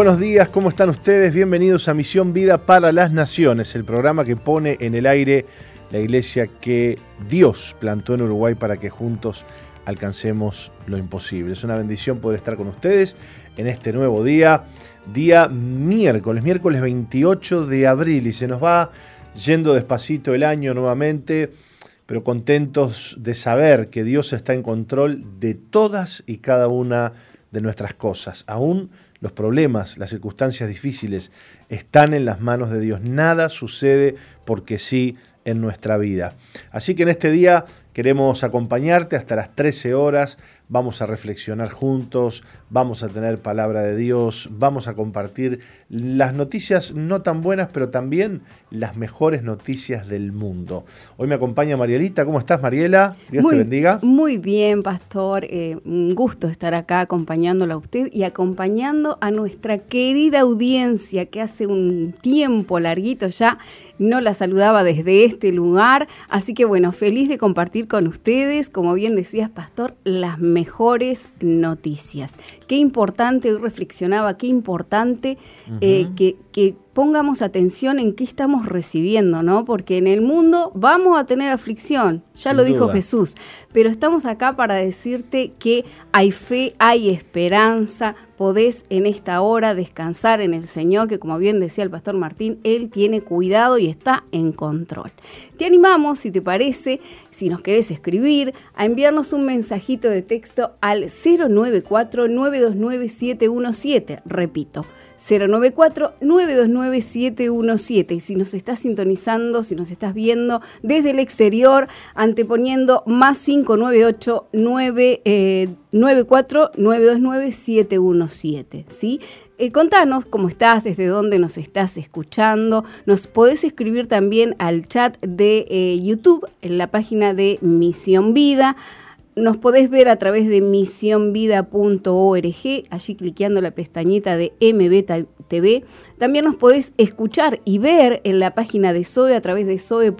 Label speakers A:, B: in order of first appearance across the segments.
A: Buenos días, ¿cómo están ustedes? Bienvenidos a Misión Vida para las Naciones, el programa que pone en el aire la iglesia que Dios plantó en Uruguay para que juntos alcancemos lo imposible. Es una bendición poder estar con ustedes en este nuevo día, día miércoles, miércoles 28 de abril, y se nos va yendo despacito el año nuevamente, pero contentos de saber que Dios está en control de todas y cada una de nuestras cosas, aún los problemas, las circunstancias difíciles están en las manos de Dios. Nada sucede porque sí en nuestra vida. Así que en este día queremos acompañarte hasta las 13 horas vamos a reflexionar juntos, vamos a tener palabra de Dios, vamos a compartir las noticias no tan buenas, pero también las mejores noticias del mundo. Hoy me acompaña Marielita, ¿cómo estás Mariela?
B: Dios te bendiga. Muy bien, pastor, eh, un gusto estar acá acompañándola a usted y acompañando a nuestra querida audiencia que hace un tiempo larguito ya no la saludaba desde este lugar, así que bueno, feliz de compartir con ustedes, como bien decías, pastor, las mejores mejores noticias. Qué importante, hoy reflexionaba, qué importante eh, que, que pongamos atención en qué estamos recibiendo, ¿no? Porque en el mundo vamos a tener aflicción, ya lo dijo Jesús, pero estamos acá para decirte que hay fe, hay esperanza, podés en esta hora descansar en el Señor, que como bien decía el pastor Martín, Él tiene cuidado y está en control. Te animamos, si te parece, si nos querés escribir, a enviarnos un mensajito de texto al 094 929 717, repito, 094-929-717. Y si nos estás sintonizando, si nos estás viendo desde el exterior, anteponiendo más 598-94-929-717. Eh, ¿sí? Eh, contanos cómo estás, desde dónde nos estás escuchando. Nos podés escribir también al chat de eh, YouTube en la página de Misión Vida. Nos podés ver a través de misionvida.org, allí cliqueando la pestañita de MBTV. También nos podés escuchar y ver en la página de SOE a través de soe.com.uy.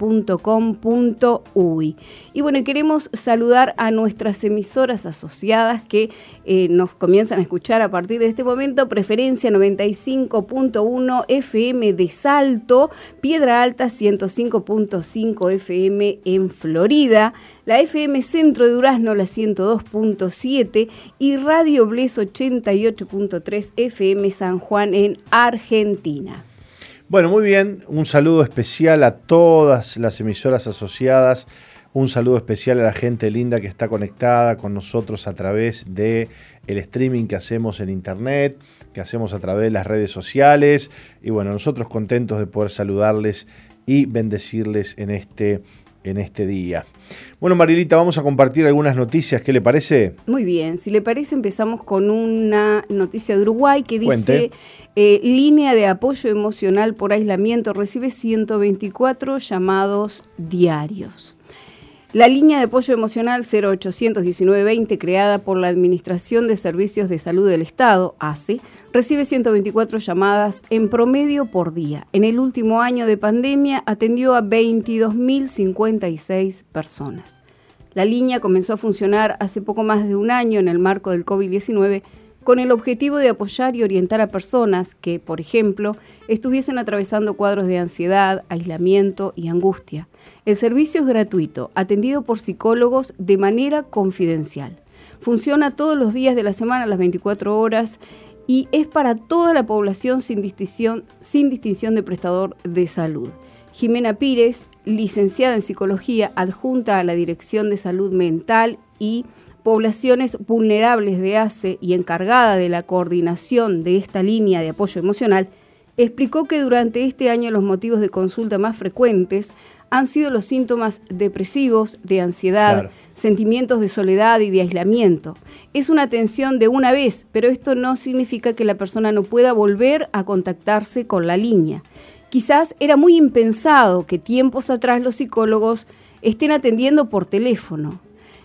B: Y bueno, queremos saludar a nuestras emisoras asociadas que eh, nos comienzan a escuchar a partir de este momento. Preferencia 95.1 FM de Salto, Piedra Alta 105.5 FM en Florida, la FM Centro de Durazno la 102.7 y Radio Bles 88.3 FM San Juan en Argentina.
A: Bueno, muy bien, un saludo especial a todas las emisoras asociadas, un saludo especial a la gente linda que está conectada con nosotros a través de el streaming que hacemos en internet, que hacemos a través de las redes sociales. Y bueno, nosotros contentos de poder saludarles y bendecirles en este en este día. Bueno, Marilita, vamos a compartir algunas noticias. ¿Qué le parece?
B: Muy bien, si le parece empezamos con una noticia de Uruguay que dice eh, línea de apoyo emocional por aislamiento recibe 124 llamados diarios. La línea de apoyo emocional 0819-20, creada por la Administración de Servicios de Salud del Estado, ACE, recibe 124 llamadas en promedio por día. En el último año de pandemia atendió a 22.056 personas. La línea comenzó a funcionar hace poco más de un año en el marco del COVID-19 con el objetivo de apoyar y orientar a personas que, por ejemplo, estuviesen atravesando cuadros de ansiedad, aislamiento y angustia. El servicio es gratuito, atendido por psicólogos de manera confidencial. Funciona todos los días de la semana a las 24 horas y es para toda la población sin distinción, sin distinción de prestador de salud. Jimena Pírez, licenciada en psicología, adjunta a la Dirección de Salud Mental y poblaciones vulnerables de ACE y encargada de la coordinación de esta línea de apoyo emocional, explicó que durante este año los motivos de consulta más frecuentes han sido los síntomas depresivos, de ansiedad, sentimientos de soledad y de aislamiento. Es una atención de una vez, pero esto no significa que la persona no pueda volver a contactarse con la línea. Quizás era muy impensado que tiempos atrás los psicólogos estén atendiendo por teléfono.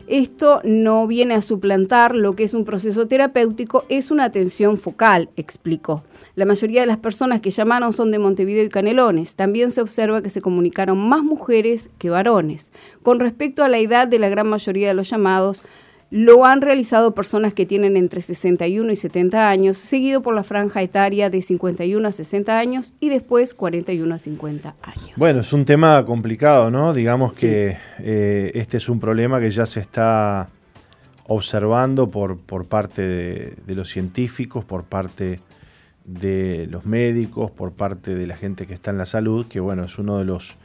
B: Esto no viene a suplantar lo que es un proceso terapéutico, es una atención focal, explicó. La mayoría de las personas que llamaron son de Montevideo y Canelones. También se observa que se comunicaron más mujeres que varones. Con respecto a la edad de la gran mayoría de los llamados, Lo han realizado personas que tienen entre 61 y 70 años, seguido por la franja etaria de 51 a 60 años y después 41 a 50 años.
A: Bueno, es un tema complicado, ¿no? Digamos que eh, este es un problema que ya se está observando por, por parte de, los científicos, por parte de los médicos, por parte de la gente que está en la salud, que bueno, es uno de los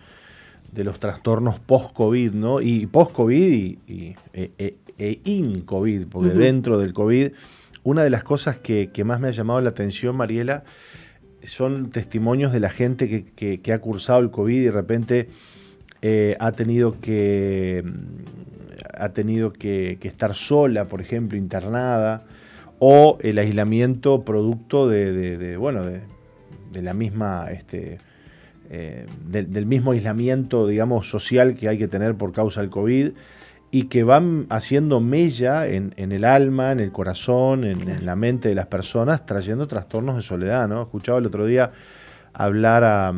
A: de los trastornos post-COVID, ¿no? Y post-COVID y, e, e, e in-COVID, porque dentro del COVID, una de las cosas que, más me ha llamado la atención, Mariela, son testimonios de la gente que, ha cursado el COVID y de repente eh, ha tenido que ha tenido que, estar sola, por ejemplo, internada, o el aislamiento producto de, bueno, de, la misma este, eh, del, mismo aislamiento, digamos, social que hay que tener por causa del COVID y que van haciendo mella en, el alma, en el corazón, en, la mente de las personas, trayendo trastornos de soledad, ¿no? Escuchaba el otro día hablar a,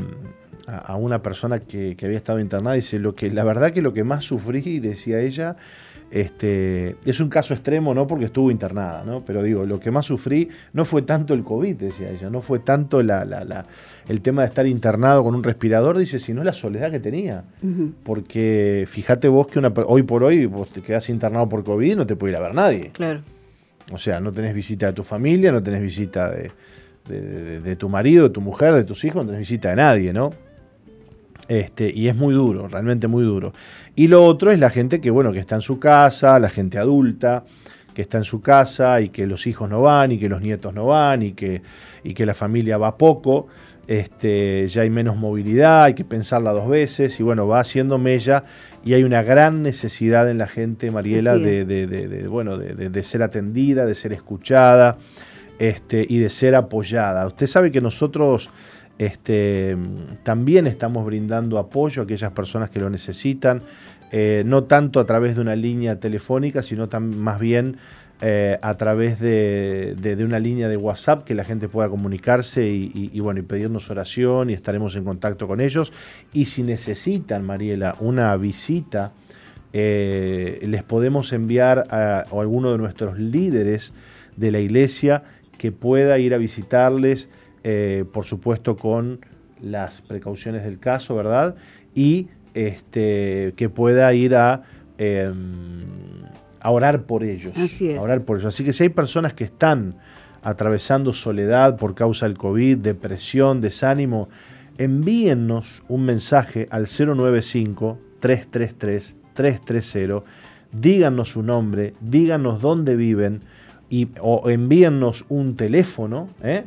A: una persona que, que, había estado internada y dice, lo que, la verdad que lo que más sufrí, decía ella, este, es un caso extremo, no porque estuvo internada, ¿no? pero digo, lo que más sufrí no fue tanto el COVID, decía ella, no fue tanto el tema de estar internado con un respirador, dice, sino la soledad que tenía. Porque fíjate vos que hoy por hoy vos te quedás internado por COVID y no te puede ir a ver nadie.
B: Claro.
A: O sea, no tenés visita de tu familia, no tenés visita de, de tu marido, de tu mujer, de tus hijos, no tenés visita de nadie, ¿no? Este, y es muy duro, realmente muy duro. Y lo otro es la gente que, bueno, que está en su casa, la gente adulta, que está en su casa y que los hijos no van y que los nietos no van y que, y que la familia va poco. Este, ya hay menos movilidad, hay que pensarla dos veces y bueno, va haciendo mella y hay una gran necesidad en la gente, Mariela, de, bueno, de, ser atendida, de ser escuchada este, y de ser apoyada. Usted sabe que nosotros este, también estamos brindando apoyo a aquellas personas que lo necesitan, eh, no tanto a través de una línea telefónica, sino más bien eh, a través de, una línea de WhatsApp que la gente pueda comunicarse y, bueno, y pedirnos oración y estaremos en contacto con ellos. Y si necesitan, Mariela, una visita, eh, les podemos enviar a alguno de nuestros líderes de la iglesia que pueda ir a visitarles eh, por supuesto con las precauciones del caso, ¿verdad? Y este, que pueda ir a, em, a orar por ellos.
B: Así es.
A: A orar por ellos. Así que si hay personas que están atravesando soledad por causa del COVID, depresión, desánimo, envíennos un mensaje al 095-333-330, díganos su nombre, díganos dónde viven y, o envíennos un teléfono, ¿eh?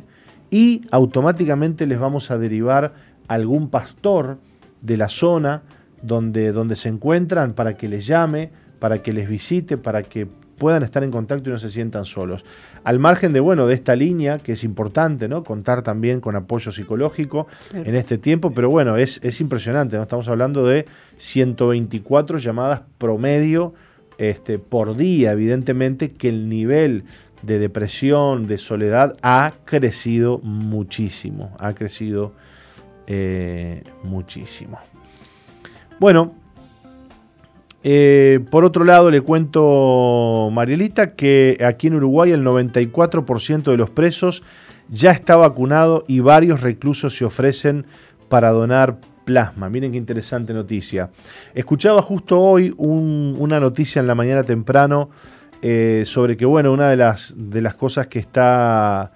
A: Y automáticamente les vamos a derivar algún pastor de la zona donde, donde se encuentran para que les llame, para que les visite, para que puedan estar en contacto y no se sientan solos. Al margen de, bueno, de esta línea, que es importante, ¿no? Contar también con apoyo psicológico en este tiempo, pero bueno, es, es impresionante, ¿no? Estamos hablando de 124 llamadas promedio este, por día, evidentemente que el nivel de depresión, de soledad, ha crecido muchísimo, ha crecido eh, muchísimo. Bueno, eh, por otro lado le cuento, Marielita, que aquí en Uruguay el 94% de los presos ya está vacunado y varios reclusos se ofrecen para donar plasma. Miren qué interesante noticia. Escuchaba justo hoy una noticia en la mañana temprano eh, sobre que, bueno, una de las, de las cosas que está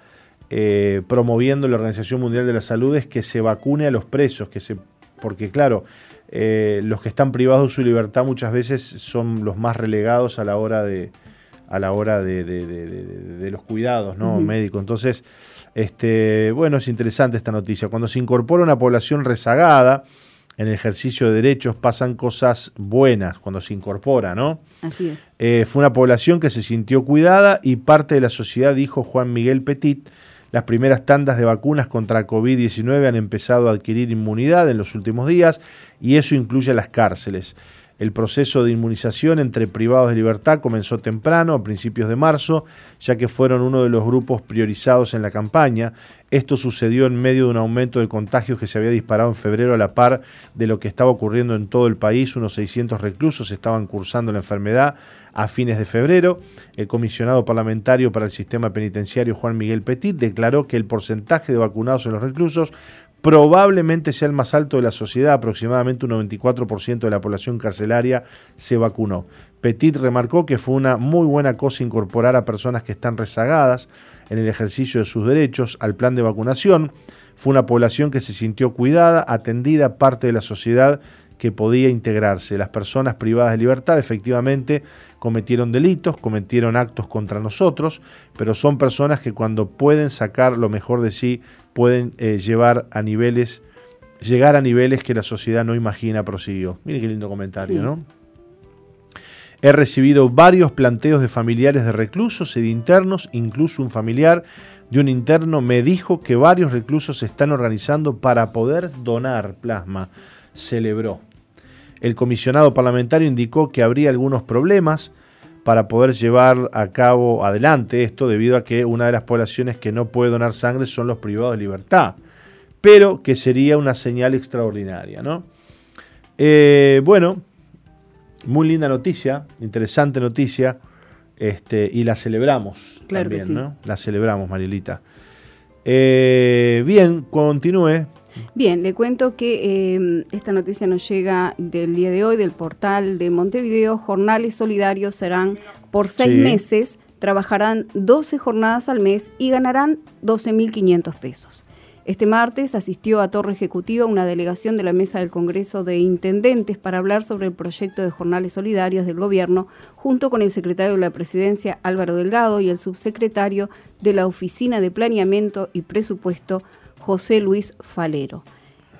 A: eh, promoviendo la Organización Mundial de la Salud es que se vacune a los presos, que se, porque claro, eh, los que están privados de su libertad muchas veces son los más relegados a la hora de, a la hora de, los cuidados ¿no? médicos. Entonces, este, bueno, es interesante esta noticia. Cuando se incorpora una población rezagada, en el ejercicio de derechos pasan cosas buenas cuando se incorpora, ¿no?
B: Así es.
A: Eh, fue una población que se sintió cuidada y parte de la sociedad, dijo Juan Miguel Petit, las primeras tandas de vacunas contra COVID-19 han empezado a adquirir inmunidad en los últimos días y eso incluye las cárceles. El proceso de inmunización entre privados de libertad comenzó temprano, a principios de marzo, ya que fueron uno de los grupos priorizados en la campaña. Esto sucedió en medio de un aumento de contagios que se había disparado en febrero a la par de lo que estaba ocurriendo en todo el país. Unos 600 reclusos estaban cursando la enfermedad a fines de febrero. El comisionado parlamentario para el sistema penitenciario Juan Miguel Petit declaró que el porcentaje de vacunados en los reclusos probablemente sea el más alto de la sociedad, aproximadamente un 94% de la población carcelaria se vacunó. Petit remarcó que fue una muy buena cosa incorporar a personas que están rezagadas en el ejercicio de sus derechos al plan de vacunación. Fue una población que se sintió cuidada, atendida, parte de la sociedad que podía integrarse. Las personas privadas de libertad efectivamente cometieron delitos, cometieron actos contra nosotros, pero son personas que cuando pueden sacar lo mejor de sí, pueden eh, llevar a niveles, llegar a niveles que la sociedad no imagina, prosiguió. Mire qué lindo comentario, ¿no? He recibido varios planteos de familiares de reclusos y de internos, incluso un familiar de un interno me dijo que varios reclusos se están organizando para poder donar plasma. Celebró. El comisionado parlamentario indicó que habría algunos problemas para poder llevar a cabo adelante esto debido a que una de las poblaciones que no puede donar sangre son los privados de libertad, pero que sería una señal extraordinaria. ¿no? Eh, bueno, muy linda noticia, interesante noticia, este, y la celebramos
B: claro
A: también, ¿no? La celebramos, Marilita. Eh, bien, continúe.
B: Bien, le cuento que eh, esta noticia nos llega del día de hoy del portal de Montevideo. Jornales solidarios serán por seis meses, trabajarán 12 jornadas al mes y ganarán 12.500 pesos. Este martes asistió a Torre Ejecutiva una delegación de la Mesa del Congreso de Intendentes para hablar sobre el proyecto de jornales solidarios del gobierno, junto con el secretario de la Presidencia Álvaro Delgado y el subsecretario de la Oficina de Planeamiento y Presupuesto José Luis Falero.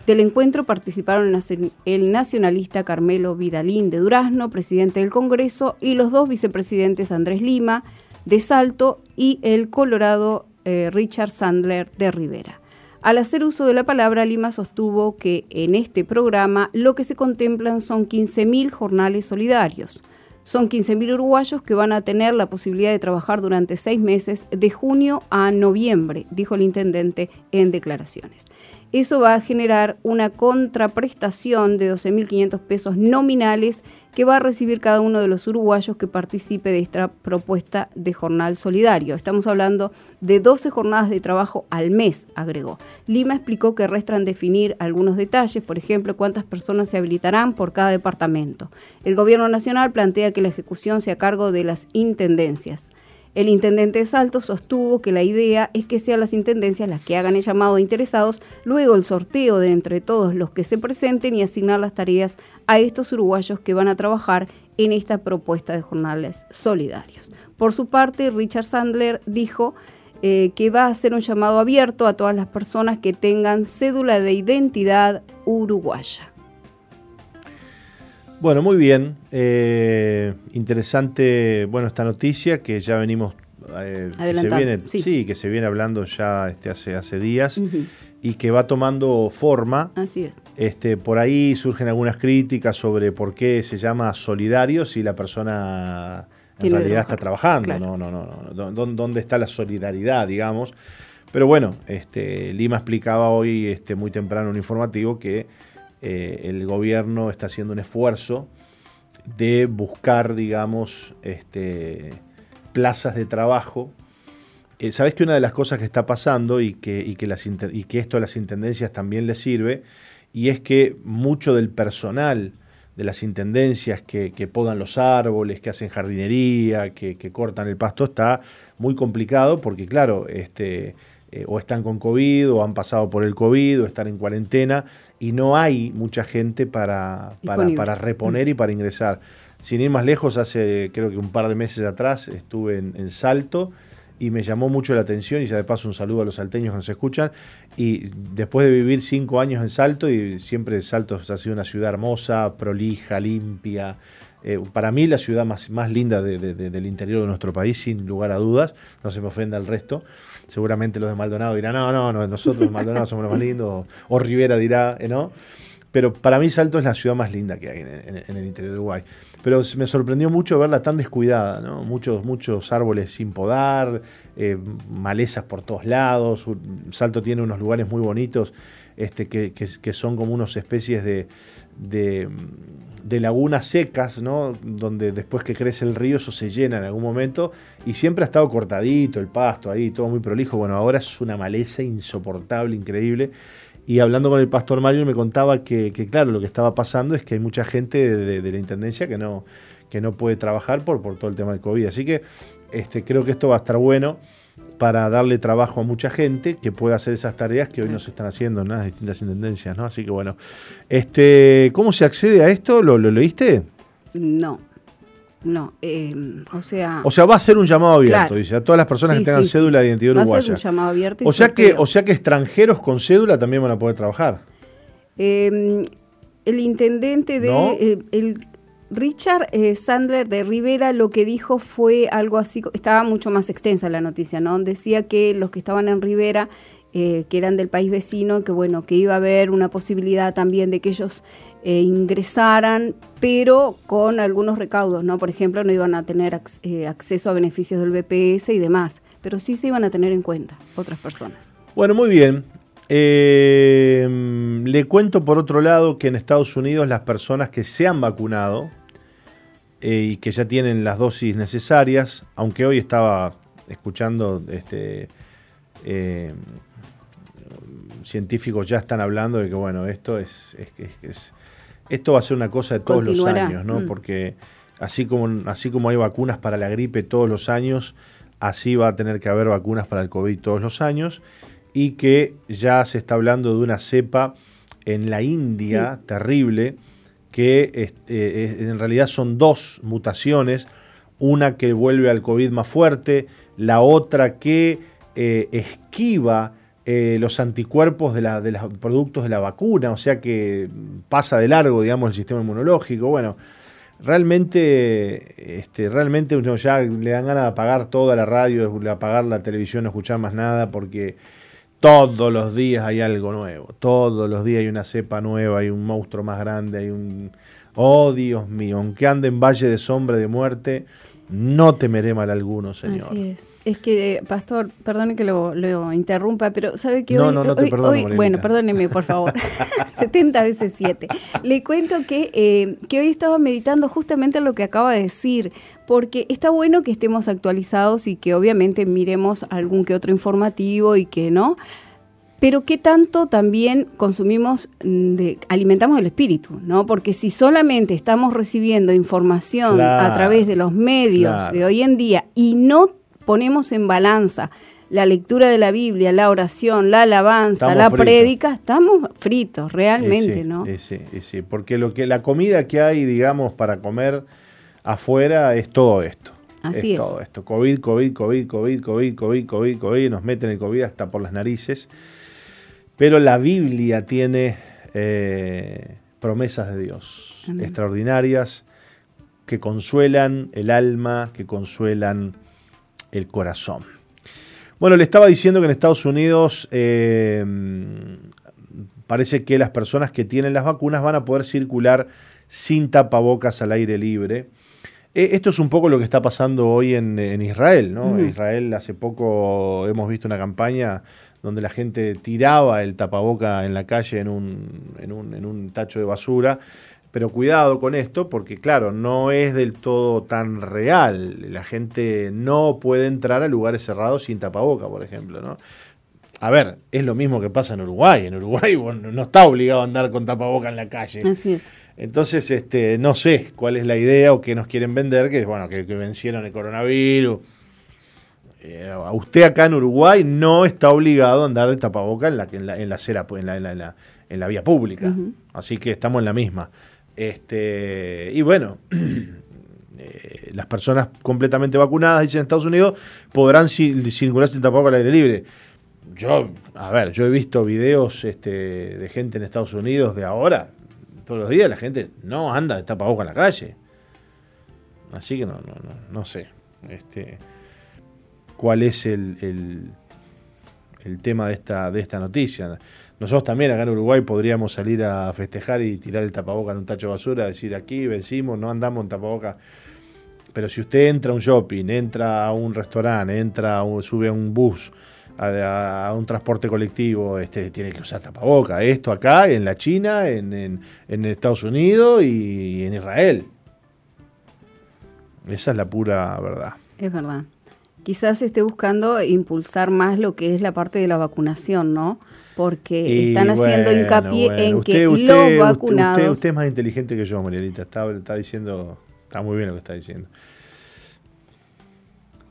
B: Del encuentro participaron el nacionalista Carmelo Vidalín de Durazno, presidente del Congreso, y los dos vicepresidentes Andrés Lima de Salto y el colorado eh, Richard Sandler de Rivera. Al hacer uso de la palabra, Lima sostuvo que en este programa lo que se contemplan son 15.000 jornales solidarios. Son 15.000 uruguayos que van a tener la posibilidad de trabajar durante seis meses de junio a noviembre, dijo el intendente en declaraciones. Eso va a generar una contraprestación de 12.500 pesos nominales que va a recibir cada uno de los uruguayos que participe de esta propuesta de jornal solidario. Estamos hablando de 12 jornadas de trabajo al mes, agregó. Lima explicó que restan definir algunos detalles, por ejemplo, cuántas personas se habilitarán por cada departamento. El Gobierno Nacional plantea que la ejecución sea a cargo de las intendencias. El intendente de Salto sostuvo que la idea es que sean las intendencias las que hagan el llamado a interesados, luego el sorteo de entre todos los que se presenten y asignar las tareas a estos uruguayos que van a trabajar en esta propuesta de jornales solidarios. Por su parte, Richard Sandler dijo eh, que va a hacer un llamado abierto a todas las personas que tengan cédula de identidad uruguaya.
A: Bueno, muy bien. Eh, interesante, bueno, esta noticia que ya venimos
B: eh, que se
A: viene, sí. que se viene hablando ya este, hace, hace días y que va tomando forma.
B: Así es.
A: Este, por ahí surgen algunas críticas sobre por qué se llama solidario si la persona en realidad está trabajando. No, no, no, no. ¿Dónde está la solidaridad, digamos? Pero bueno, este, Lima explicaba hoy este, muy temprano en un informativo que eh, el gobierno está haciendo un esfuerzo de buscar, digamos, este, plazas de trabajo. Eh, Sabes que una de las cosas que está pasando y que, esto a las intendencias también les sirve, y es que mucho del personal de las intendencias que, podan los árboles, que hacen jardinería, que, cortan el pasto, está muy complicado porque, claro, este, eh, o están con COVID o han pasado por el COVID o están en cuarentena y no hay mucha gente para, para, reponer y para ingresar. Sin ir más lejos, hace creo que un par de meses atrás estuve en, Salto y me llamó mucho la atención y ya de paso un saludo a los salteños que nos escuchan y después de vivir cinco años en Salto y siempre Salto ha sido una ciudad hermosa, prolija, limpia, eh, para mí la ciudad más, más linda del interior de nuestro país, sin lugar a dudas, no se me ofenda el resto. Seguramente los de Maldonado dirán, no, no, no nosotros de Maldonado somos los más lindos, o, Rivera dirá, eh, ¿no? pero para mí Salto es la ciudad más linda que hay en, el interior de Uruguay. Pero me sorprendió mucho verla tan descuidada, ¿no? Muchos, muchos árboles sin podar, eh, malezas por todos lados. Salto tiene unos lugares muy bonitos este, que, son como unas especies de, de, de, lagunas secas, ¿no? Donde después que crece el río eso se llena en algún momento y siempre ha estado cortadito el pasto ahí, todo muy prolijo. Bueno, ahora es una maleza insoportable, increíble. Y hablando con el pastor Mario me contaba que, claro, lo que estaba pasando es que hay mucha gente de, la Intendencia que no, que no puede trabajar por, por todo el tema del COVID. Así que este, creo que esto va a estar bueno para darle trabajo a mucha gente que pueda hacer esas tareas que hoy no se están haciendo en las distintas intendencias, ¿no? Así que bueno, este, ¿cómo se accede a esto? ¿Lo, lo leíste?
B: No. No, eh, o sea...
A: O sea, va a ser un llamado abierto, dice, a todas las personas que tengan cédula de identidad uruguaya. Va a ser
B: un llamado abierto.
A: o, sea que, o sea que extranjeros con cédula también van a poder trabajar.
B: Em, el intendente de... Eh, el Richard eh, Sandler de Rivera lo que dijo fue algo así, estaba mucho más extensa la noticia, ¿no? Decía que los que estaban en Rivera que eran del país vecino, que bueno, que iba a haber una posibilidad también de que ellos eh, ingresaran, pero con algunos recaudos, ¿no? Por ejemplo, no iban a tener eh, acceso a beneficios del BPS y demás, pero sí se iban a tener en cuenta otras personas.
A: Bueno, muy bien. Eh, le cuento por otro lado que en Estados Unidos las personas que se han vacunado y que ya tienen las dosis necesarias, aunque hoy estaba escuchando este, científicos ya están hablando de que bueno, esto es, es esto va a ser una cosa de todos los años, ¿no? Mm. Porque así como, así como hay vacunas para la gripe todos los años, así va a tener que haber vacunas para el COVID todos los años y que ya se está hablando de una cepa en la India terrible que este, en realidad son dos mutaciones, una que vuelve al COVID más fuerte, la otra que eh, esquiva eh, los anticuerpos de, los productos de la vacuna, o sea que pasa de largo, digamos, el sistema inmunológico. Bueno, realmente, este, realmente uno ya le dan ganas de apagar toda la radio, de apagar la televisión, no escuchar más nada, porque todos los días hay algo nuevo, todos los días hay una cepa nueva, hay un monstruo más grande, hay un... Oh, Dios mío, aunque ande en valle de sombra de muerte, no temeré mal alguno, Señor.
B: Así es. Es que, pastor, perdone que lo, interrumpa, pero ¿sabe que
A: no,
B: hoy,
A: no, no te perdono,
B: Bueno, perdóneme, por favor. 70 veces 7. Le cuento que, eh, que hoy estaba meditando justamente lo que acaba de decir, porque está bueno que estemos actualizados y que obviamente miremos algún que otro informativo y que no pero qué tanto también consumimos, mm, de, alimentamos el espíritu, ¿no? Porque si solamente estamos recibiendo información a través de los medios de hoy en día y no ponemos en balanza la lectura de la Biblia, la oración, la alabanza, la prédica, estamos fritos realmente, ¿no?
A: Sí, sí, porque lo que la comida que hay, digamos, para comer afuera es todo esto.
B: Así es.
A: Todo esto. COVID, COVID, COVID, COVID, COVID, COVID, COVID, COVID, nos meten el COVID hasta por las narices. Pero la Biblia tiene eh, promesas de Dios extraordinarias que consuelan el alma, que consuelan el corazón. Bueno, le estaba diciendo que en Estados Unidos eh, parece que las personas que tienen las vacunas van a poder circular sin tapabocas al aire libre. Eh, esto es un poco lo que está pasando hoy en, Israel, ¿no? Israel hace poco hemos visto una campaña donde la gente tiraba el tapaboca en la calle en un, en un, en un tacho de basura. Pero cuidado con esto, porque claro, no es del todo tan real. La gente no puede entrar a lugares cerrados sin tapaboca, por ejemplo, ¿no? A ver, es lo mismo que pasa en Uruguay. En Uruguay no está obligado a andar con tapaboca en la calle.
B: Así es.
A: Entonces, este, no sé cuál es la idea o qué nos quieren vender, que bueno, que, que vencieron el coronavirus eh, usted acá en Uruguay no está obligado a andar de tapaboca en la, en la, en la acera, en la, en la, en la vía pública. Así que estamos en la misma. Este, y bueno, eh, las personas completamente vacunadas, dicen en Estados Unidos, podrán circular sin tapaboca al aire libre. Yo, a ver, yo he visto videos este, de gente en Estados Unidos de ahora, todos los días la gente no anda de tapaboca en la calle. Así que no, no, no, no sé. Este, cuál es el, el tema de esta, de esta noticia. Nosotros también acá en Uruguay podríamos salir a festejar y tirar el tapaboca en un tacho de basura, decir aquí vencimos, no andamos en tapaboca. Pero si usted entra a un shopping, entra a un restaurante, entra sube a un bus, a, un transporte colectivo, este, tiene que usar tapaboca. Esto acá, en la China, en, en Estados Unidos y en Israel. Esa es la pura verdad.
B: Es verdad. Quizás esté buscando impulsar más lo que es la parte de la vacunación, ¿no? porque están haciendo hincapié en que los vacunados...
A: Usted, es más inteligente que yo, Marielita, está, está diciendo, está muy bien lo que está diciendo.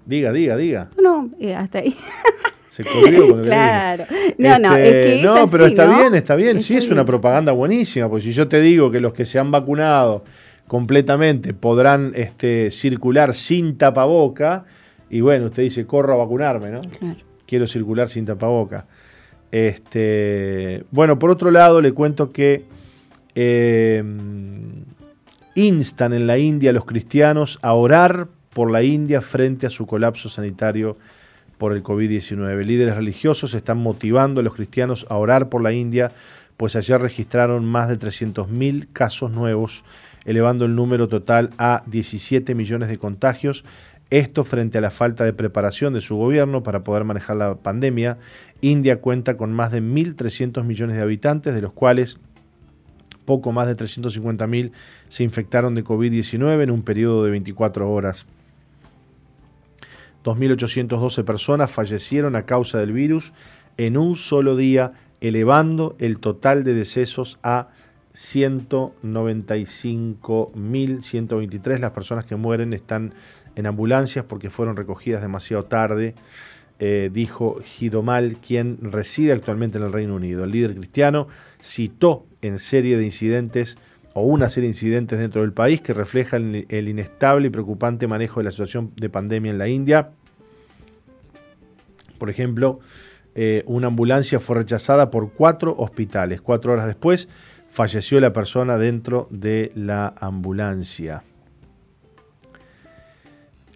A: Diga, diga, diga.
B: No, eh, hasta ahí.
A: Se corrió con
B: lo Claro. No, no, es que
A: este, No, pero está bien, está bien. sí, es una propaganda buenísima, porque si yo te digo que los que se han vacunado completamente podrán este, circular sin tapaboca, y bueno, usted dice, corro a vacunarme, ¿no? Claro. Quiero circular sin tapaboca. Este, bueno, por otro lado, le cuento que eh, instan en la India a los cristianos a orar por la India frente a su colapso sanitario por el COVID-19. Líderes religiosos están motivando a los cristianos a orar por la India, pues ayer registraron más de 300.000 casos nuevos, elevando el número total a 17 millones de contagios esto frente a la falta de preparación de su gobierno para poder manejar la pandemia. India cuenta con más de 1.300 millones de habitantes, de los cuales poco más de 350.000 se infectaron de COVID-19 en un periodo de 24 horas. 2.812 personas fallecieron a causa del virus en un solo día, elevando el total de decesos a 195.123. Las personas que mueren están en ambulancias porque fueron recogidas demasiado tarde, eh, dijo Gidomal, quien reside actualmente en el Reino Unido. El líder cristiano citó en serie de incidentes o una serie de incidentes dentro del país que reflejan el inestable y preocupante manejo de la situación de pandemia en la India. Por ejemplo, eh, una ambulancia fue rechazada por cuatro hospitales. Cuatro horas después falleció la persona dentro de la ambulancia.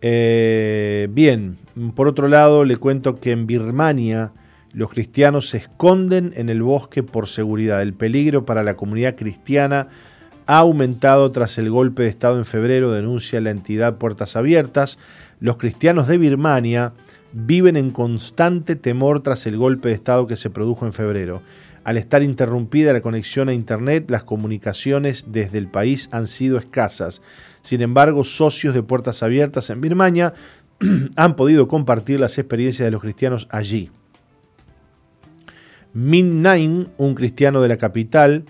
A: Eh, bien, por otro lado le cuento que en Birmania los cristianos se esconden en el bosque por seguridad. El peligro para la comunidad cristiana ha aumentado tras el golpe de Estado en febrero, denuncia la entidad Puertas Abiertas. Los cristianos de Birmania viven en constante temor tras el golpe de Estado que se produjo en febrero. Al estar interrumpida la conexión a Internet, las comunicaciones desde el país han sido escasas. Sin embargo, socios de Puertas Abiertas en Birmania han podido compartir las experiencias de los cristianos allí. Min Nain, un cristiano de la capital,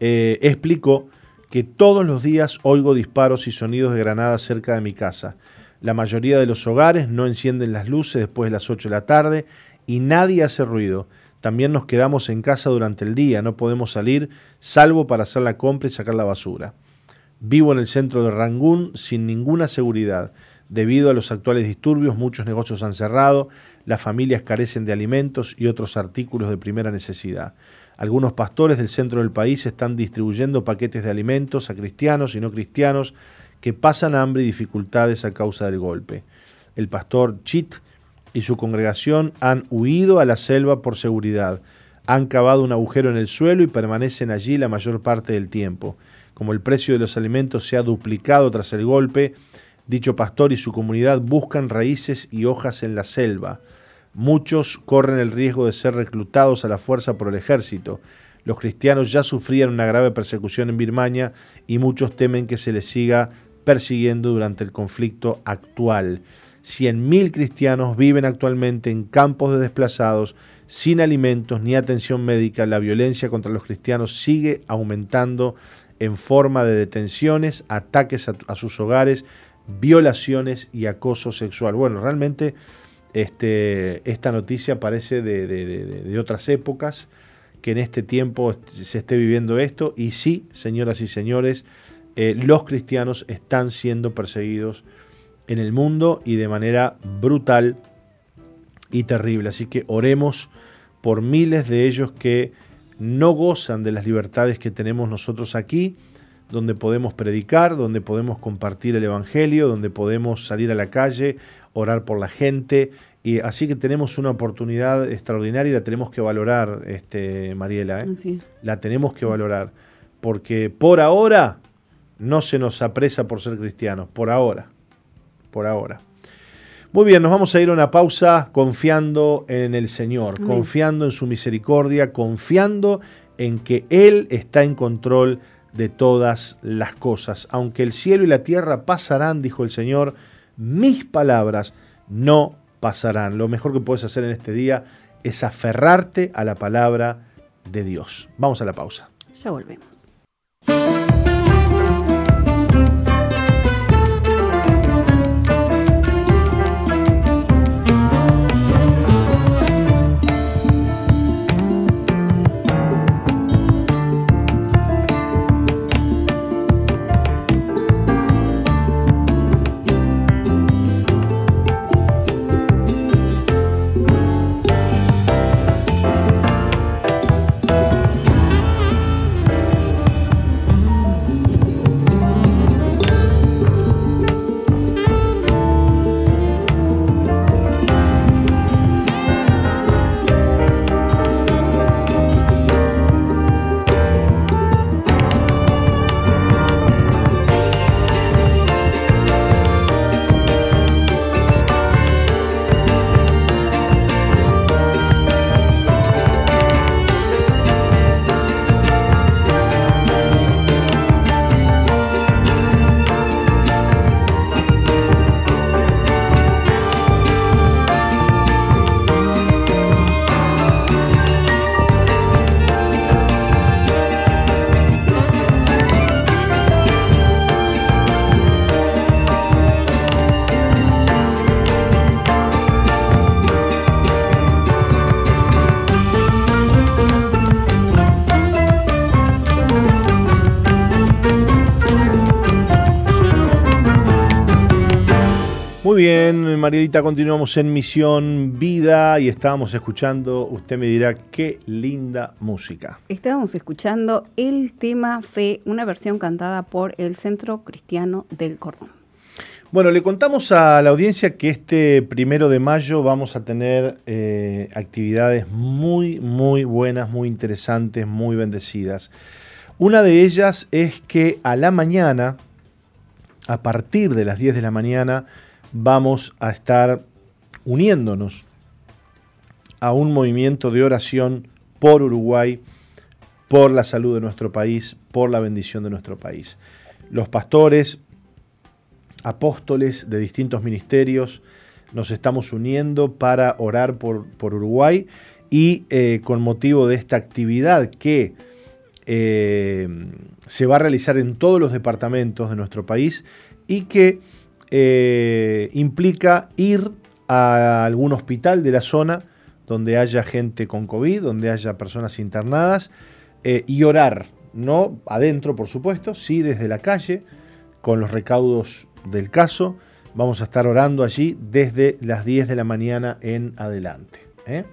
A: eh, explicó que todos los días oigo disparos y sonidos de granadas cerca de mi casa. La mayoría de los hogares no encienden las luces después de las 8 de la tarde y nadie hace ruido. También nos quedamos en casa durante el día, no podemos salir salvo para hacer la compra y sacar la basura. Vivo en el centro de Rangún sin ninguna seguridad. Debido a los actuales disturbios, muchos negocios han cerrado, las familias carecen de alimentos y otros artículos de primera necesidad. Algunos pastores del centro del país están distribuyendo paquetes de alimentos a cristianos y no cristianos que pasan hambre y dificultades a causa del golpe. El pastor Chit y su congregación han huido a la selva por seguridad. Han cavado un agujero en el suelo y permanecen allí la mayor parte del tiempo como el precio de los alimentos se ha duplicado tras el golpe, dicho pastor y su comunidad buscan raíces y hojas en la selva. Muchos corren el riesgo de ser reclutados a la fuerza por el ejército. Los cristianos ya sufrían una grave persecución en Birmania y muchos temen que se les siga persiguiendo durante el conflicto actual. 100.000 cristianos viven actualmente en campos de desplazados sin alimentos ni atención médica. La violencia contra los cristianos sigue aumentando en forma de detenciones, ataques a, sus hogares, violaciones y acoso sexual. Bueno, realmente este, esta noticia parece de, otras épocas, que en este tiempo se esté viviendo esto. Y sí, señoras y señores, eh, los cristianos están siendo perseguidos en el mundo y de manera brutal y terrible. Así que oremos por miles de ellos que no gozan de las libertades que tenemos nosotros aquí, donde podemos predicar, donde podemos compartir el Evangelio, donde podemos salir a la calle, orar por la gente Y así que tenemos una oportunidad extraordinaria y la tenemos que valorar, este, Mariela. ¿eh? La tenemos que valorar. Porque por ahora no se nos apresa por ser cristianos. Por ahora. Por ahora. Muy bien, nos vamos a ir a una pausa confiando en el Señor, confiando en su misericordia, confiando en que Él está en control de todas las cosas. Aunque el cielo y la tierra pasarán, dijo el Señor, mis palabras no pasarán. Lo mejor que puedes hacer en este día es aferrarte a la palabra de Dios. Vamos a la pausa.
B: Ya volvemos.
A: Marielita, continuamos en Misión Vida y estábamos escuchando, usted me dirá, qué linda música.
B: Estábamos escuchando el tema Fe, una versión cantada por el Centro Cristiano del Cordón.
A: Bueno, le contamos a la audiencia que este primero de mayo vamos a tener eh, actividades muy, muy buenas, muy interesantes, muy bendecidas. Una de ellas es que a la mañana, a partir de las 10 de la mañana, vamos a estar uniéndonos a un movimiento de oración por Uruguay, por la salud de nuestro país, por la bendición de nuestro país. Los pastores, apóstoles de distintos ministerios, nos estamos uniendo para orar por, Uruguay y eh, con motivo de esta actividad que eh, se va a realizar en todos los departamentos de nuestro país y que eh, implica ir a algún hospital de la zona donde haya gente con COVID, donde haya personas internadas, eh, y orar, no adentro, por supuesto, sí desde la calle, con los recaudos del caso. Vamos a estar orando allí desde las 10 de la mañana en adelante. ¿eh?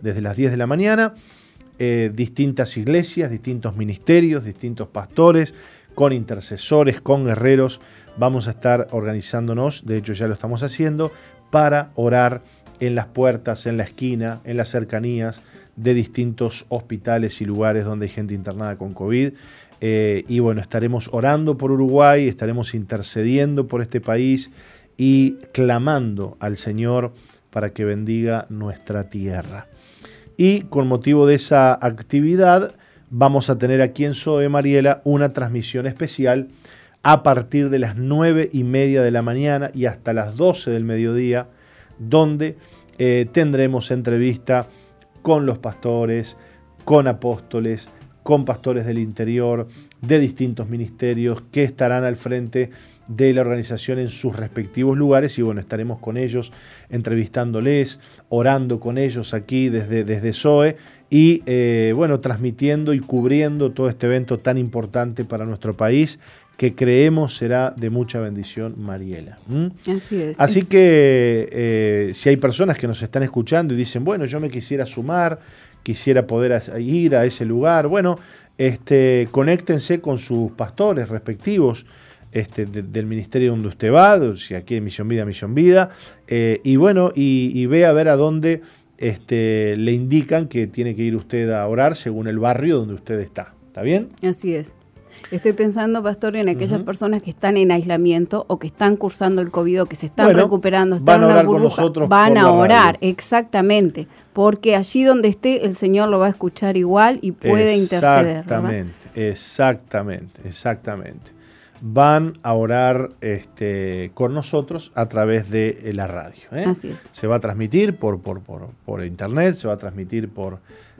A: Desde las 10 de la mañana, distintas iglesias, distintos ministerios, distintos pastores, con intercesores, con guerreros, vamos a estar organizándonos, de hecho ya lo estamos haciendo, para orar en las puertas, en la esquina, en las cercanías de distintos hospitales y lugares donde hay gente internada con COVID. Eh, y bueno, estaremos orando por Uruguay, estaremos intercediendo por este país y clamando al Señor para que bendiga nuestra tierra. Y con motivo de esa actividad, vamos a tener aquí en Soe Mariela una transmisión especial a partir de las 9 y media de la mañana y hasta las 12 del mediodía, donde eh, tendremos entrevista con los pastores, con apóstoles, con pastores del interior, de distintos ministerios que estarán al frente de la organización en sus respectivos lugares y bueno, estaremos con ellos entrevistándoles, orando con ellos aquí desde, desde SOE y eh, bueno, transmitiendo y cubriendo todo este evento tan importante para nuestro país que creemos será de mucha bendición, Mariela.
B: Así es.
A: Así que eh, si hay personas que nos están escuchando y dicen, bueno, yo me quisiera sumar, quisiera poder ir a ese lugar, bueno, este, conéctense con sus pastores respectivos. este, del ministerio donde usted va, si aquí en Misión Vida, Misión Vida, eh, y bueno, y, ve a ver a dónde este, le indican que tiene que ir usted a orar según el barrio donde usted está. ¿Está bien?
B: Así es. Estoy pensando, pastor, en aquellas personas que están en aislamiento o que están cursando el COVID o que se están recuperando, están
A: van a orar con nosotros.
B: Van a orar, exactamente, porque allí donde esté el Señor lo va a escuchar igual y puede interceder.
A: Exactamente, exactamente, exactamente. Van a orar este, con nosotros a través de eh, la radio. ¿eh?
B: Así es.
A: Se va a transmitir por, por, por, internet, se va a transmitir por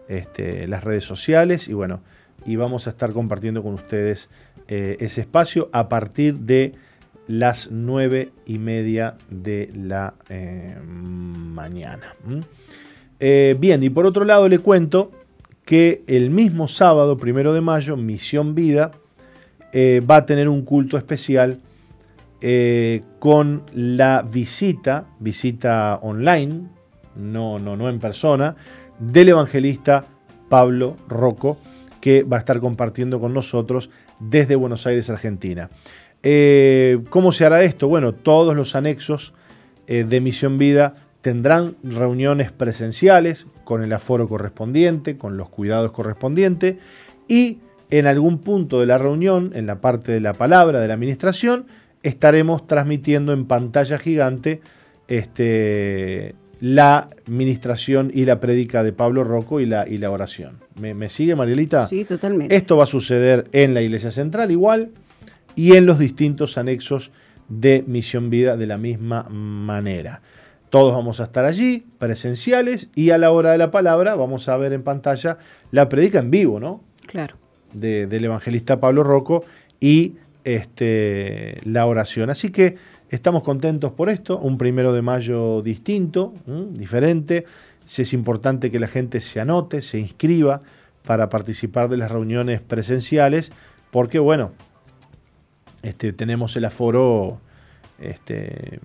A: este, las redes sociales y bueno, y vamos a estar compartiendo con ustedes eh, ese espacio a partir de las nueve y media de la eh, mañana. Bien, y por otro lado le cuento que el mismo sábado, primero de mayo, Misión Vida va a tener un culto especial con la visita, visita online, no, no, no en persona, del evangelista Pablo Rocco que va a estar compartiendo con nosotros desde Buenos Aires, Argentina. Eh, ¿Cómo se hará esto? Bueno, todos los anexos eh, de Misión Vida tendrán reuniones presenciales con el aforo correspondiente, con los cuidados correspondientes y en algún punto de la reunión, en la parte de la palabra de la administración, estaremos transmitiendo en pantalla gigante este, la ministración y la prédica de Pablo Rocco y la, y la oración. ¿Me, sigue, Marielita?
B: Sí, totalmente.
A: Esto va a suceder en la Iglesia Central igual y en los distintos anexos de Misión Vida de la misma manera. Todos vamos a estar allí, presenciales, y a la hora de la palabra vamos a ver en pantalla la predica en vivo, ¿no?
B: Claro.
A: Del evangelista Pablo Rocco y este, la oración. Así que Estamos contentos por esto, un primero de mayo distinto, diferente. Si es importante que la gente se anote, se inscriba para participar de las reuniones presenciales, porque bueno, este, tenemos el aforo este,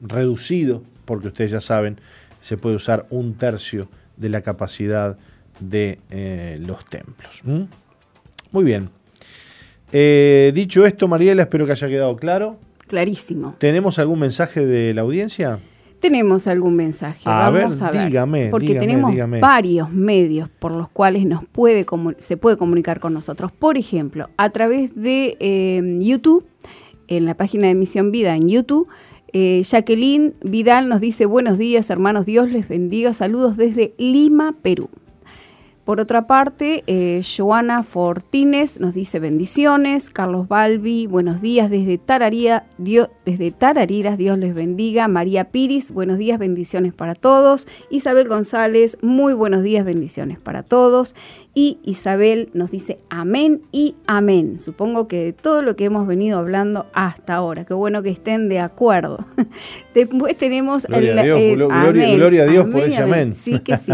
A: reducido, porque ustedes ya saben, se puede usar un tercio de la capacidad de eh, los templos. Muy bien. Eh, dicho esto, Mariela, espero que haya quedado claro
B: clarísimo.
A: ¿Tenemos algún mensaje de la audiencia?
B: Tenemos algún mensaje.
A: A Vamos ver, a ver. Dígame,
B: porque tenemos varios medios por los cuales nos puede se puede comunicar con nosotros. Por ejemplo, a través de em, YouTube, en la página de Misión Vida en YouTube. Eh, Jacqueline Vidal nos dice buenos días hermanos, Dios les bendiga, saludos desde Lima, Perú. Por otra parte, eh, Joana Fortines nos dice bendiciones. Carlos Balbi, buenos días desde, Tararía, Dios, desde Tarariras, Dios les bendiga. María Piris, buenos días, bendiciones para todos. Isabel González, muy buenos días, bendiciones para todos. Y Isabel nos dice amén y amén. Supongo que de todo lo que hemos venido hablando hasta ahora. Qué bueno que estén de acuerdo. después tenemos...
A: Gloria, a, Dios, gloria, a Dios por ese amén.
B: Sí, que sí.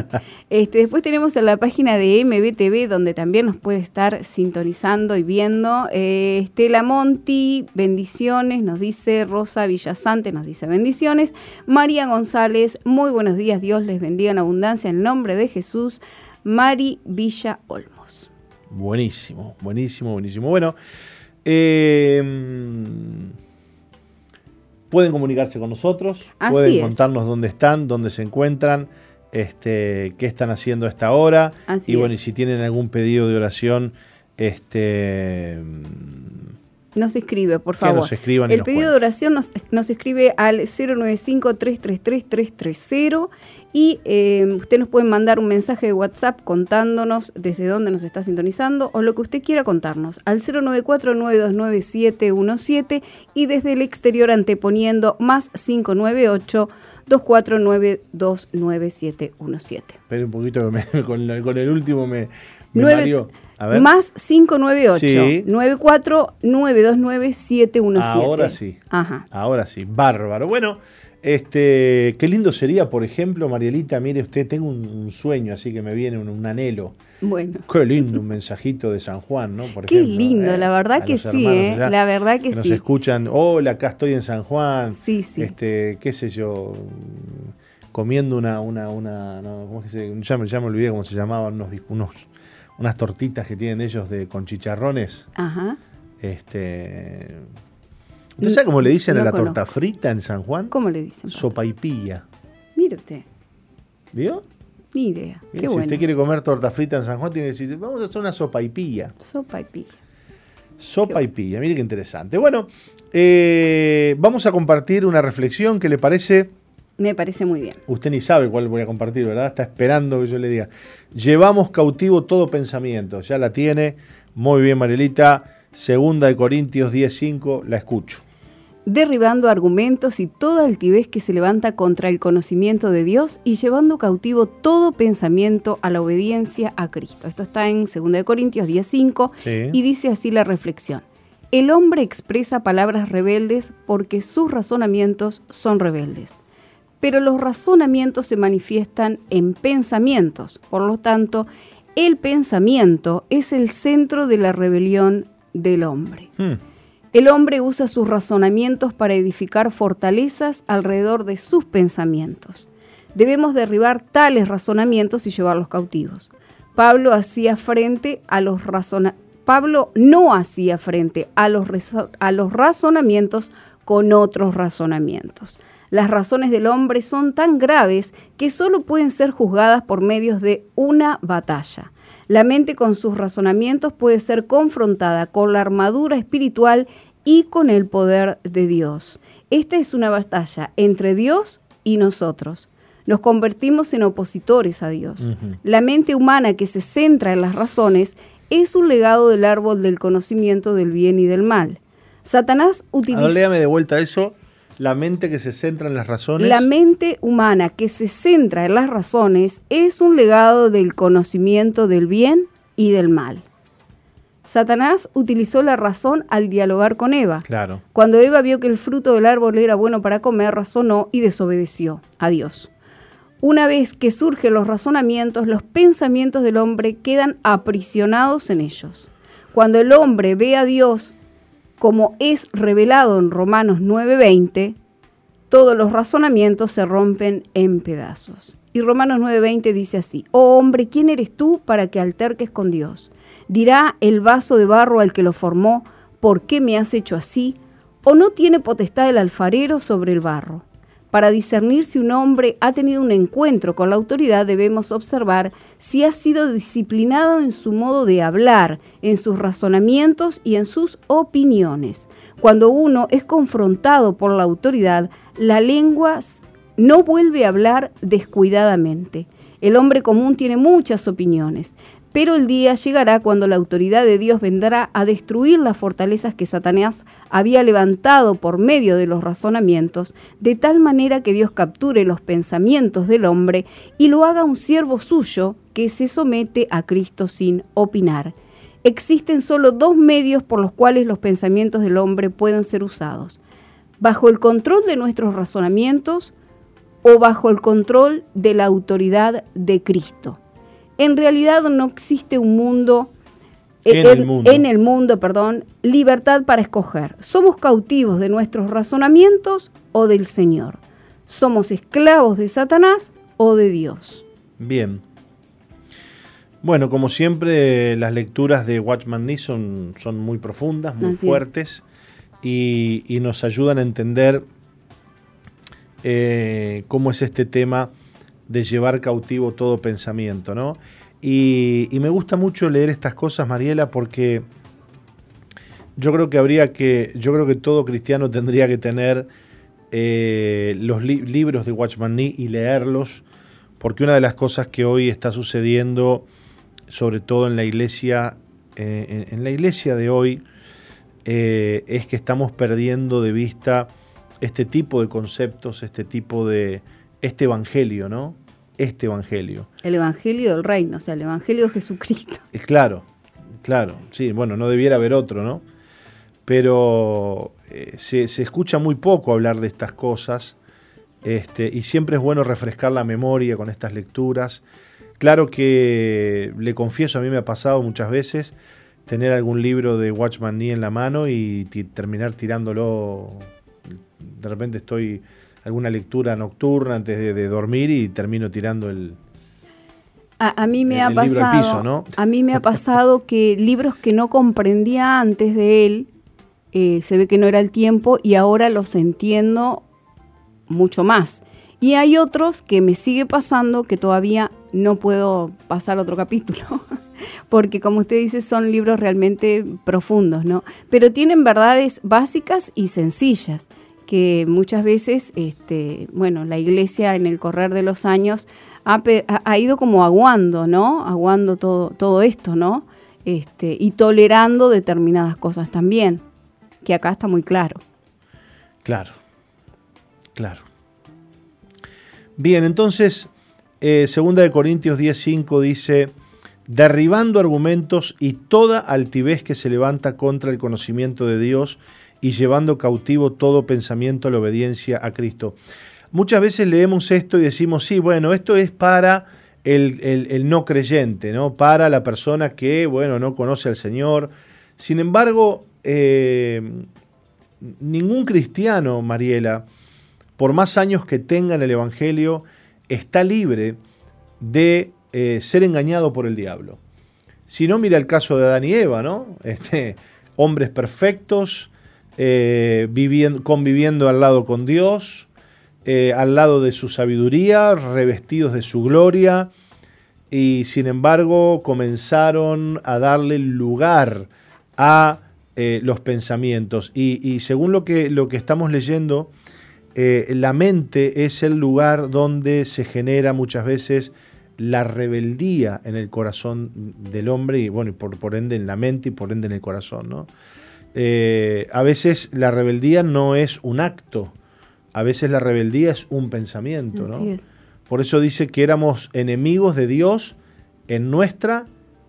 B: Este, después tenemos en la página de MBTV, donde también nos puede estar sintonizando y viendo. Eh, Estela Monti, bendiciones, nos dice Rosa Villasante, nos dice bendiciones. María González, muy buenos días, Dios les bendiga en abundancia, en el nombre de Jesús. Mari Villa Olmos.
A: Buenísimo, buenísimo, buenísimo. Bueno, eh, pueden comunicarse con nosotros, pueden contarnos dónde están, dónde se encuentran este, qué están haciendo a esta hora. y bueno, y si tienen algún pedido de oración, este
B: nos escribe, por favor.
A: Nos escriban
B: El pedido de oración nos, nos escribe al 095-333-330 y eh, usted nos puede mandar un mensaje de WhatsApp contándonos desde dónde nos está sintonizando o lo que usted quiera contarnos al 094-929717 y desde el exterior anteponiendo más 598 249-29717.
A: Espera un poquito que con, el último me,
B: me Más 598 94 929 717.
A: Ahora sí. Ajá. Ahora sí. Bárbaro. Bueno, este, qué lindo sería, por ejemplo, Marielita, mire usted, tengo un, sueño, así que me viene un, anhelo.
B: Bueno.
A: Qué lindo un mensajito de San Juan, ¿no?
B: Por qué lindo, ¿eh? la verdad que sí, ¿eh? la verdad que,
A: que
B: sí.
A: Nos escuchan, hola, acá estoy en San Juan.
B: Sí, sí.
A: Este, qué sé yo, comiendo una, una, una, ¿cómo es que se, ya, me, ya me olvidé cómo se llamaban unos, unos, unas tortitas que tienen ellos de con chicharrones.
B: Ajá
A: Este, ¿Usted sabe cómo le dicen
B: No
A: a la
B: conozco.
A: torta frita en San Juan?
B: ¿Cómo le dicen?
A: Sopa y pilla.
B: Mire usted,
A: ¿Vio?
B: ni idea. Qué
A: si
B: bueno.
A: usted quiere comer torta frita en San Juan, tiene que decir, vamos a hacer una sopa y pilla.
B: Sopa y pilla.
A: Sopa y pilla, mire qué interesante. Bueno, eh, vamos a compartir una reflexión que le parece,
B: Me parece muy bien.
A: usted ni sabe cuál voy a compartir, ¿verdad? Está esperando que yo le diga. Llevamos cautivo todo pensamiento, ya la tiene. Muy bien, Marielita. Segunda de Corintios 10.5, la escucho.
B: Derribando argumentos y toda altivez que se levanta contra el conocimiento de Dios y llevando cautivo todo pensamiento a la obediencia a Cristo. Esto está en 2 Corintios 10:5
A: Sí.
B: y dice así la reflexión. El hombre expresa palabras rebeldes porque sus razonamientos son rebeldes. Pero los razonamientos se manifiestan en pensamientos. Por lo tanto, el pensamiento es el centro de la rebelión del hombre.
A: Hmm,
B: El hombre usa sus razonamientos para edificar fortalezas alrededor de sus pensamientos. Debemos derribar tales razonamientos y llevarlos cautivos. Pablo hacía frente a los razona- Pablo no hacía frente a los, a los razonamientos con otros razonamientos. Las razones del hombre son tan graves que solo pueden ser juzgadas por medios de una batalla. La mente con sus razonamientos puede ser confrontada con la armadura espiritual y con el poder de Dios. Esta es una batalla entre Dios y nosotros. Nos convertimos en opositores a Dios. La mente humana que se centra en las razones es un legado del árbol del conocimiento del bien y del mal. Satanás utiliza...
A: léame de vuelta eso. La mente que se centra en las razones.
B: La mente humana que se centra en las razones es un legado del conocimiento del bien y del mal. Satanás utilizó la razón al dialogar con Eva.
A: Claro.
B: Cuando Eva vio que el fruto del árbol era bueno para comer, razonó y desobedeció a Dios. Una vez que surgen los razonamientos, los pensamientos del hombre quedan aprisionados en ellos. Cuando el hombre ve a Dios como es revelado en Romanos 9:20, todos los razonamientos se rompen en pedazos. Y Romanos 9:20 dice así, Oh hombre, ¿quién eres tú para que alterques con Dios? Dirá el vaso de barro al que lo formó, ¿por qué me has hecho así? ¿O no tiene potestad el alfarero sobre el barro? Para discernir si un hombre ha tenido un encuentro con la autoridad debemos observar si ha sido disciplinado en su modo de hablar, en sus razonamientos y en sus opiniones. Cuando uno es confrontado por la autoridad, la lengua no vuelve a hablar descuidadamente. El hombre común tiene muchas opiniones, pero el día llegará cuando la autoridad de Dios vendrá a destruir las fortalezas que Satanás había levantado por medio de los razonamientos, de tal manera que Dios capture los pensamientos del hombre y lo haga un siervo suyo que se somete a Cristo sin opinar. Existen solo dos medios por los cuales los pensamientos del hombre pueden ser usados. Bajo el control de nuestros razonamientos o bajo el control de la autoridad de Cristo en realidad no existe un mundo
A: En el mundo.
B: en el mundo, perdón, libertad para escoger. Somos cautivos de nuestros razonamientos o del Señor. Somos esclavos de Satanás o de Dios.
A: Bien. Bueno, como siempre, las lecturas de Watchman Nee son, son muy profundas, muy
B: Así
A: fuertes y, y nos ayudan a entender eh, cómo es este tema de llevar cautivo todo pensamiento, ¿no? Y, me gusta mucho leer estas cosas, Mariela, porque yo creo que habría que, yo creo que todo cristiano tendría que tener eh, los li- libros de Watchman Nee y leerlos, porque una de las cosas que hoy está sucediendo, sobre todo en la iglesia, eh, en, en la iglesia de hoy, eh, es que estamos perdiendo de vista este tipo de conceptos, este tipo de, este evangelio, ¿no? Este evangelio.
B: El Evangelio del Reino, o sea, el Evangelio de Jesucristo.
A: Eh, Claro, claro, sí, bueno, no debiera haber otro, ¿no? Pero eh, se, se escucha muy poco hablar de estas cosas este, y siempre es bueno refrescar la memoria con estas lecturas. Claro que le confieso, a mí me ha pasado muchas veces tener algún libro de Watchman Nee en la mano y terminar tirándolo. De repente estoy alguna lectura nocturna antes de, de dormir y termino tirando el,
B: A, mí me ha pasado, a mí me ha pasado que libros que no comprendía antes de él, eh, se ve que no era el tiempo y ahora los entiendo mucho más. Y hay otros que me sigue pasando que todavía no puedo pasar otro capítulo, porque como usted dice son libros realmente profundos, ¿no? Pero tienen verdades básicas y sencillas que muchas veces, este, bueno, la iglesia en el correr de los años ha, ido como aguando, ¿no? Aguando todo, todo esto, ¿no? Este, y tolerando determinadas cosas también, que acá está muy claro.
A: Claro, claro. Bien, entonces, eh, segunda de Corintios 10.5 dice, derribando argumentos y toda altivez que se levanta contra el conocimiento de Dios y llevando cautivo todo pensamiento a la obediencia a Cristo. Muchas veces leemos esto y decimos, sí, bueno, esto es para el, no creyente, ¿no? Para la persona que, bueno, no conoce al Señor. Sin embargo, eh, ningún cristiano, Mariela, por más años que tenga en el Evangelio, está libre de eh, ser engañado por el diablo. Si no, mira el caso de Adán y Eva, ¿no? Este, hombres perfectos, eh, viviendo, conviviendo al lado con Dios, eh, al lado de su sabiduría, revestidos de su gloria, y sin embargo comenzaron a darle lugar a los pensamientos. Y, según lo que, lo que estamos leyendo, eh, la mente es el lugar donde se genera muchas veces la rebeldía en el corazón del hombre y bueno, por, por ende en la mente y por ende en el corazón. ¿no? Eh, a veces la rebeldía no es un acto, a veces la rebeldía es un pensamiento. ¿no? Por eso dice que éramos enemigos de Dios en nuestra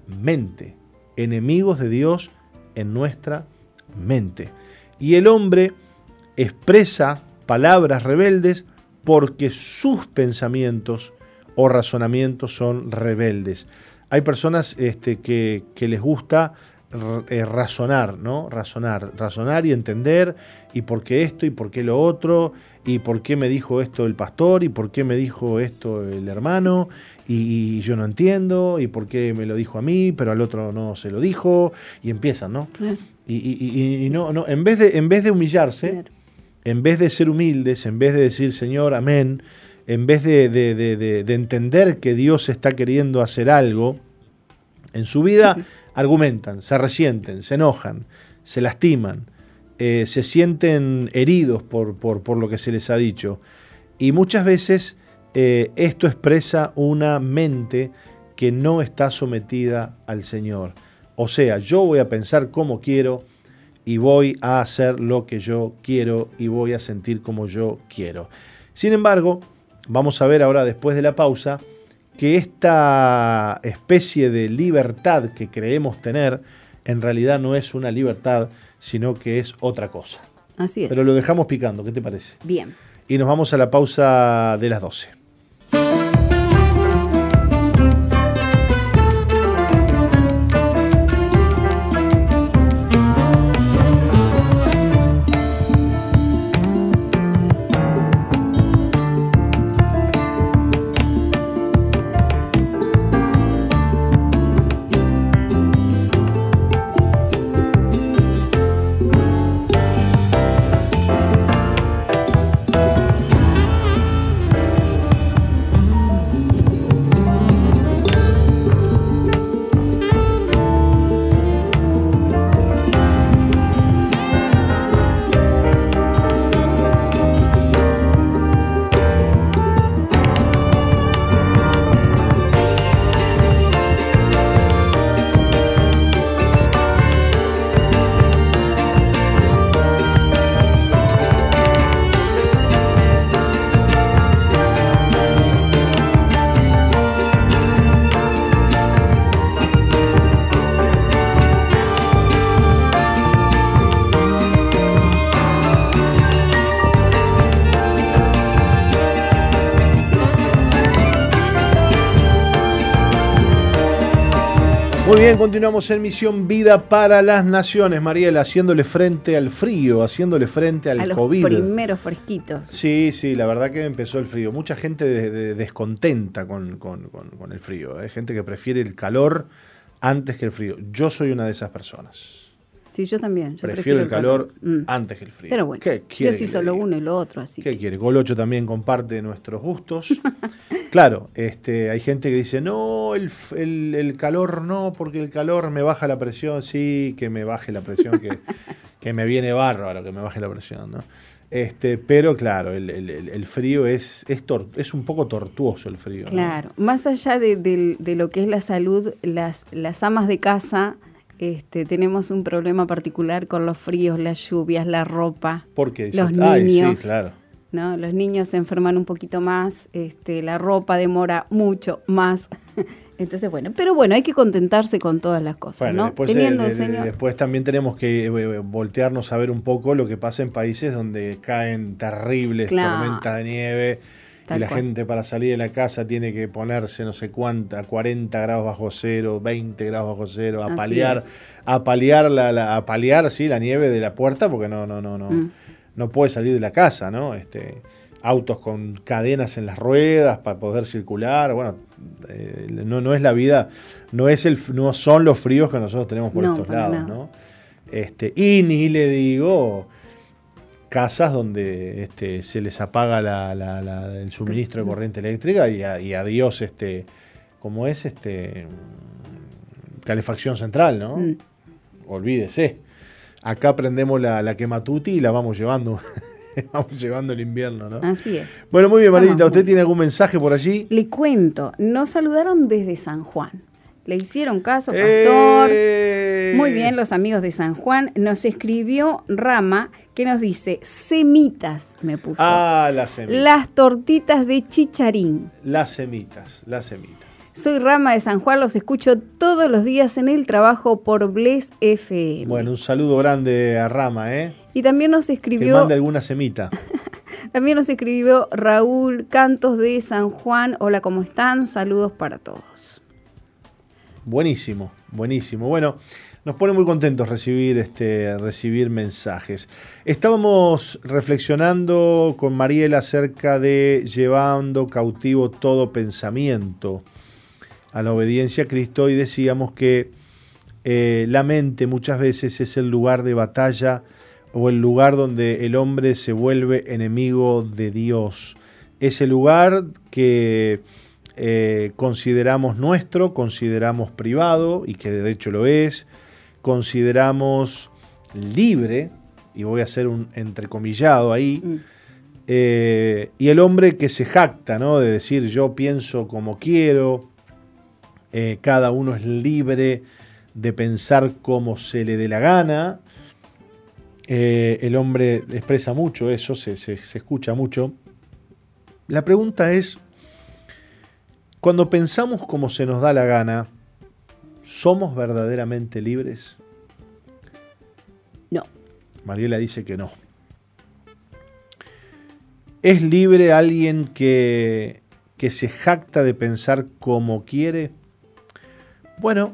A: mente, enemigos de Dios en nuestra mente. Y el hombre expresa palabras rebeldes porque sus pensamientos o razonamientos son rebeldes. Hay personas este, que, les gusta eh, razonar, ¿no? Razonar, razonar y entender, y por qué esto, y por qué lo otro, y por qué me dijo esto el pastor, y por qué me dijo esto el hermano, y, yo no entiendo, y por qué me lo dijo a mí, pero al otro no se lo dijo, y empiezan, ¿no? Y, no, no, en vez de, en vez de humillarse, en vez de ser humildes, en vez de decir Señor, amén, en vez de, entender que Dios está queriendo hacer algo, en su vida argumentan, se resienten, se enojan, se lastiman, eh, se sienten heridos por, por, lo que se les ha dicho. Y muchas veces eh, esto expresa una mente que no está sometida al Señor. O sea, yo voy a pensar como quiero, y voy a hacer lo que yo quiero y voy a sentir como yo quiero. Sin embargo, vamos a ver ahora después de la pausa que esta especie de libertad que creemos tener en realidad no es una libertad, sino que es otra cosa.
B: Así es.
A: Pero lo dejamos picando, ¿qué te parece?
B: Bien.
A: Y nos vamos a la pausa de las 12. Continuamos en Misión Vida para las Naciones, Mariela, haciéndole frente al frío, haciéndole frente al
B: a los
A: COVID.
B: primeros fresquitos.
A: Sí, sí, la verdad que empezó el frío. Mucha gente de- de- descontenta con, con- con- con el frío. Hay gente que prefiere el calor antes que el frío. Yo soy una de esas personas.
B: Sí, yo también. Yo
A: Prefiero, el calor,
B: Mm.
A: antes que el frío.
B: Pero bueno,
A: ¿Qué quiere le
B: solo
A: diga?
B: uno y lo otro, así.
A: ¿Qué
B: que-
A: quiere? Golocho también comparte nuestros gustos. claro, este, hay gente que dice, no, el, el- el calor no, porque el calor me baja la presión. Sí, que me baje la presión, que, que me viene bárbaro que me baje la presión, ¿no? Este, pero claro, el, el- el- frío es, es, tor- es un poco tortuoso el frío. ¿no?
B: Claro, más allá de, del- de lo que es la salud, las, las amas de casa este, tenemos un problema particular con los fríos, las lluvias, la ropa.
A: Porque
B: Los
A: usted, "Ay,
B: niños.
A: sí, claro.
B: ¿no? Los niños se enferman un poquito más, este, la ropa demora mucho más. Entonces, bueno, pero bueno, hay que contentarse con todas las cosas,
A: Bueno,
B: ¿no?
A: después, eh,
B: Teniendo
A: de-
B: un
A: de-
B: Señor.
A: después también tenemos que eh, voltearnos a ver un poco lo que pasa en países donde caen terribles
B: Claro.
A: tormentas de nieve
B: Tal
A: y la
B: cual.
A: gente para salir de la casa tiene que ponerse no sé cuánta, 40 grados bajo cero, 20 grados bajo cero, a paliar, a paliar la, la- a paliar sí, la nieve de la puerta porque no, no, no, no,
B: Mm.
A: no puede salir de la casa, ¿no? Este, autos con cadenas en las ruedas para poder circular, bueno, eh, no, no es la vida, no es el, no son los fríos que nosotros tenemos por
B: No,
A: estos lados,
B: nada.
A: ¿no? Este, y ni le digo casas donde este, se les apaga la- la- la- el suministro de corriente eléctrica y, a- y adiós, este, como es este calefacción central, ¿no?
B: Mm.
A: Olvídese. Acá prendemos la, quematuti y la vamos llevando, vamos llevando el invierno, ¿no?
B: Así es.
A: Bueno, muy bien, Marilita, ¿usted tiene algún mensaje por allí?
B: Le cuento, nos saludaron desde San Juan. Le hicieron caso, pastor.
A: ¡Eh!
B: Muy bien, los amigos de San Juan. Nos escribió Rama que nos dice, semitas, me puso.
A: Ah, las semitas.
B: Las tortitas de chicharín.
A: Las semitas, las semitas.
B: Soy Rama de San Juan, los escucho todos los días en el trabajo por Bless FM.
A: Bueno, un saludo grande a Rama, ¿eh?
B: y también nos
A: Que
B: escribió,
A: mande alguna semita.
B: también nos escribió Raúl Cantos de San Juan. Hola, ¿cómo están? Saludos para todos.
A: Buenísimo, buenísimo. Bueno, nos pone muy contentos recibir, este, recibir mensajes. Estábamos reflexionando con Mariela acerca de llevando cautivo todo pensamiento a la obediencia a Cristo y decíamos que eh, la mente muchas veces es el lugar de batalla o el lugar donde el hombre se vuelve enemigo de Dios. Es el lugar que eh, consideramos nuestro, consideramos privado, y que de hecho lo es, consideramos libre, y voy a hacer un entrecomillado ahí,
B: Mm.
A: eh, y el hombre que se jacta, ¿no? De decir yo pienso como quiero, eh, cada uno es libre de pensar como se le dé la gana. Eh, el hombre expresa mucho eso, se, se- se escucha mucho. La pregunta es, cuando pensamos como se nos da la gana, ¿somos verdaderamente libres?
B: No,
A: Mariela dice que no. ¿Es libre alguien que, que se jacta de pensar como quiere? Bueno,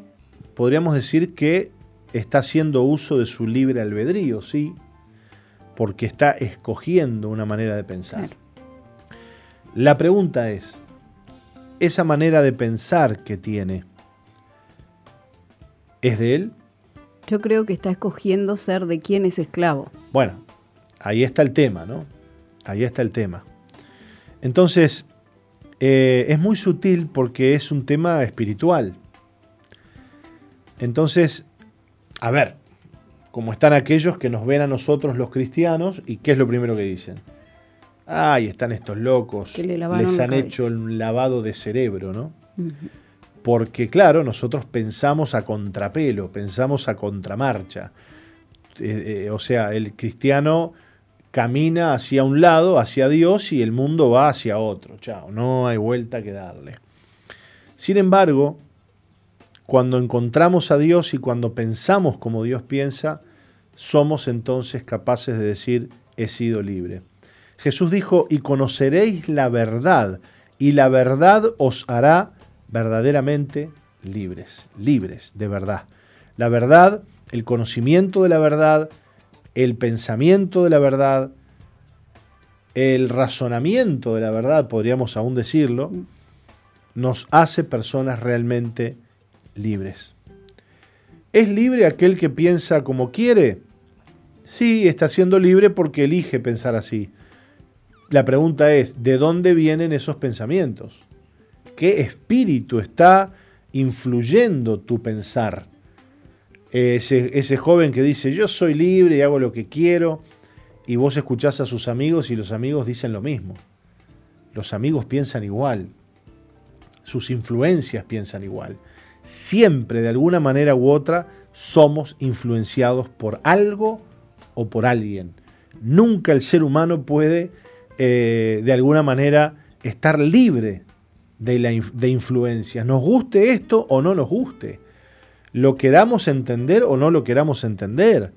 A: podríamos decir que está haciendo uso de su libre albedrío, sí, porque está escogiendo una manera de pensar.
B: Claro.
A: La pregunta es, ¿esa manera de pensar que tiene es de él?
B: yo creo que está escogiendo ser de quien es esclavo.
A: Bueno, ahí está el tema, ¿no? Ahí está el tema. Entonces, eh, es muy sutil porque es un tema espiritual. Entonces, a ver, como están aquellos que nos ven a nosotros los cristianos, ¿y qué es lo primero que dicen? Ay, están estos locos.
B: Que le
A: Les han hecho el lavado de cerebro, ¿no? Porque claro, nosotros pensamos a contrapelo, pensamos a contramarcha. Eh, eh, o sea, el cristiano camina hacia un lado, hacia Dios, y el mundo va hacia otro. Chao, no hay vuelta que darle. Sin embargo, cuando encontramos a Dios y cuando pensamos como Dios piensa, somos entonces capaces de decir, he sido libre. Jesús dijo, y conoceréis la verdad, y la verdad os hará verdaderamente libres, libres de verdad. La verdad, el conocimiento de la verdad, el pensamiento de la verdad, el razonamiento de la verdad, podríamos aún decirlo, nos hace personas realmente libres. ¿Es libre aquel que piensa como quiere? Sí, está siendo libre porque elige pensar así. La pregunta es, ¿de dónde vienen esos pensamientos? ¿Qué espíritu está influyendo tu pensar? Ese, joven que dice, yo soy libre y hago lo que quiero, y vos escuchás a sus amigos y los amigos dicen lo mismo. Los amigos piensan igual. Sus influencias piensan igual. Siempre, de alguna manera u otra, somos influenciados por algo o por alguien. Nunca el ser humano puede, eh, de alguna manera, estar libre de, de influencias. Nos guste esto o no nos guste. Lo queramos entender o no lo queramos entender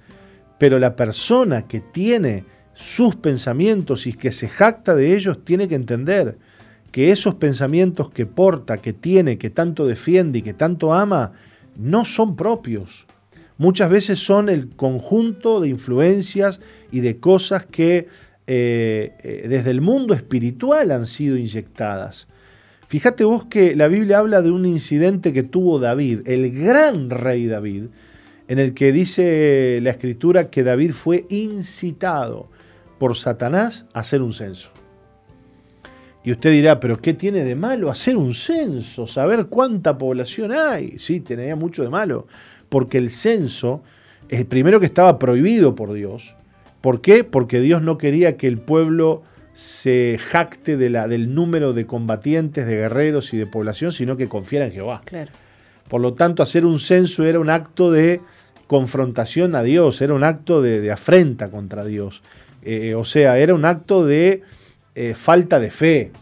A: pero la persona que tiene sus pensamientos y que se jacta de ellos tiene que entender que esos pensamientos que porta, que tiene, que tanto defiende y que tanto ama, no son propios. Muchas veces son el conjunto de influencias y de cosas que eh, eh, desde el mundo espiritual han sido inyectadas. Fíjate vos que la Biblia habla de un incidente que tuvo David, el gran rey David, en el que dice la escritura que David fue incitado por Satanás a hacer un censo. Y usted dirá, pero ¿qué tiene de malo hacer un censo? Saber cuánta población hay. Sí, tenía mucho de malo, porque el censo, es primero que estaba prohibido por Dios. ¿Por qué? Porque Dios no quería que el pueblo se jacte de la, del número de combatientes, de guerreros y de población, sino que confiara en Jehová.
B: Claro.
A: Por lo tanto, hacer un censo era un acto de confrontación a Dios, era un acto de, afrenta contra Dios. Eh, o sea, era un acto de eh, falta de fe,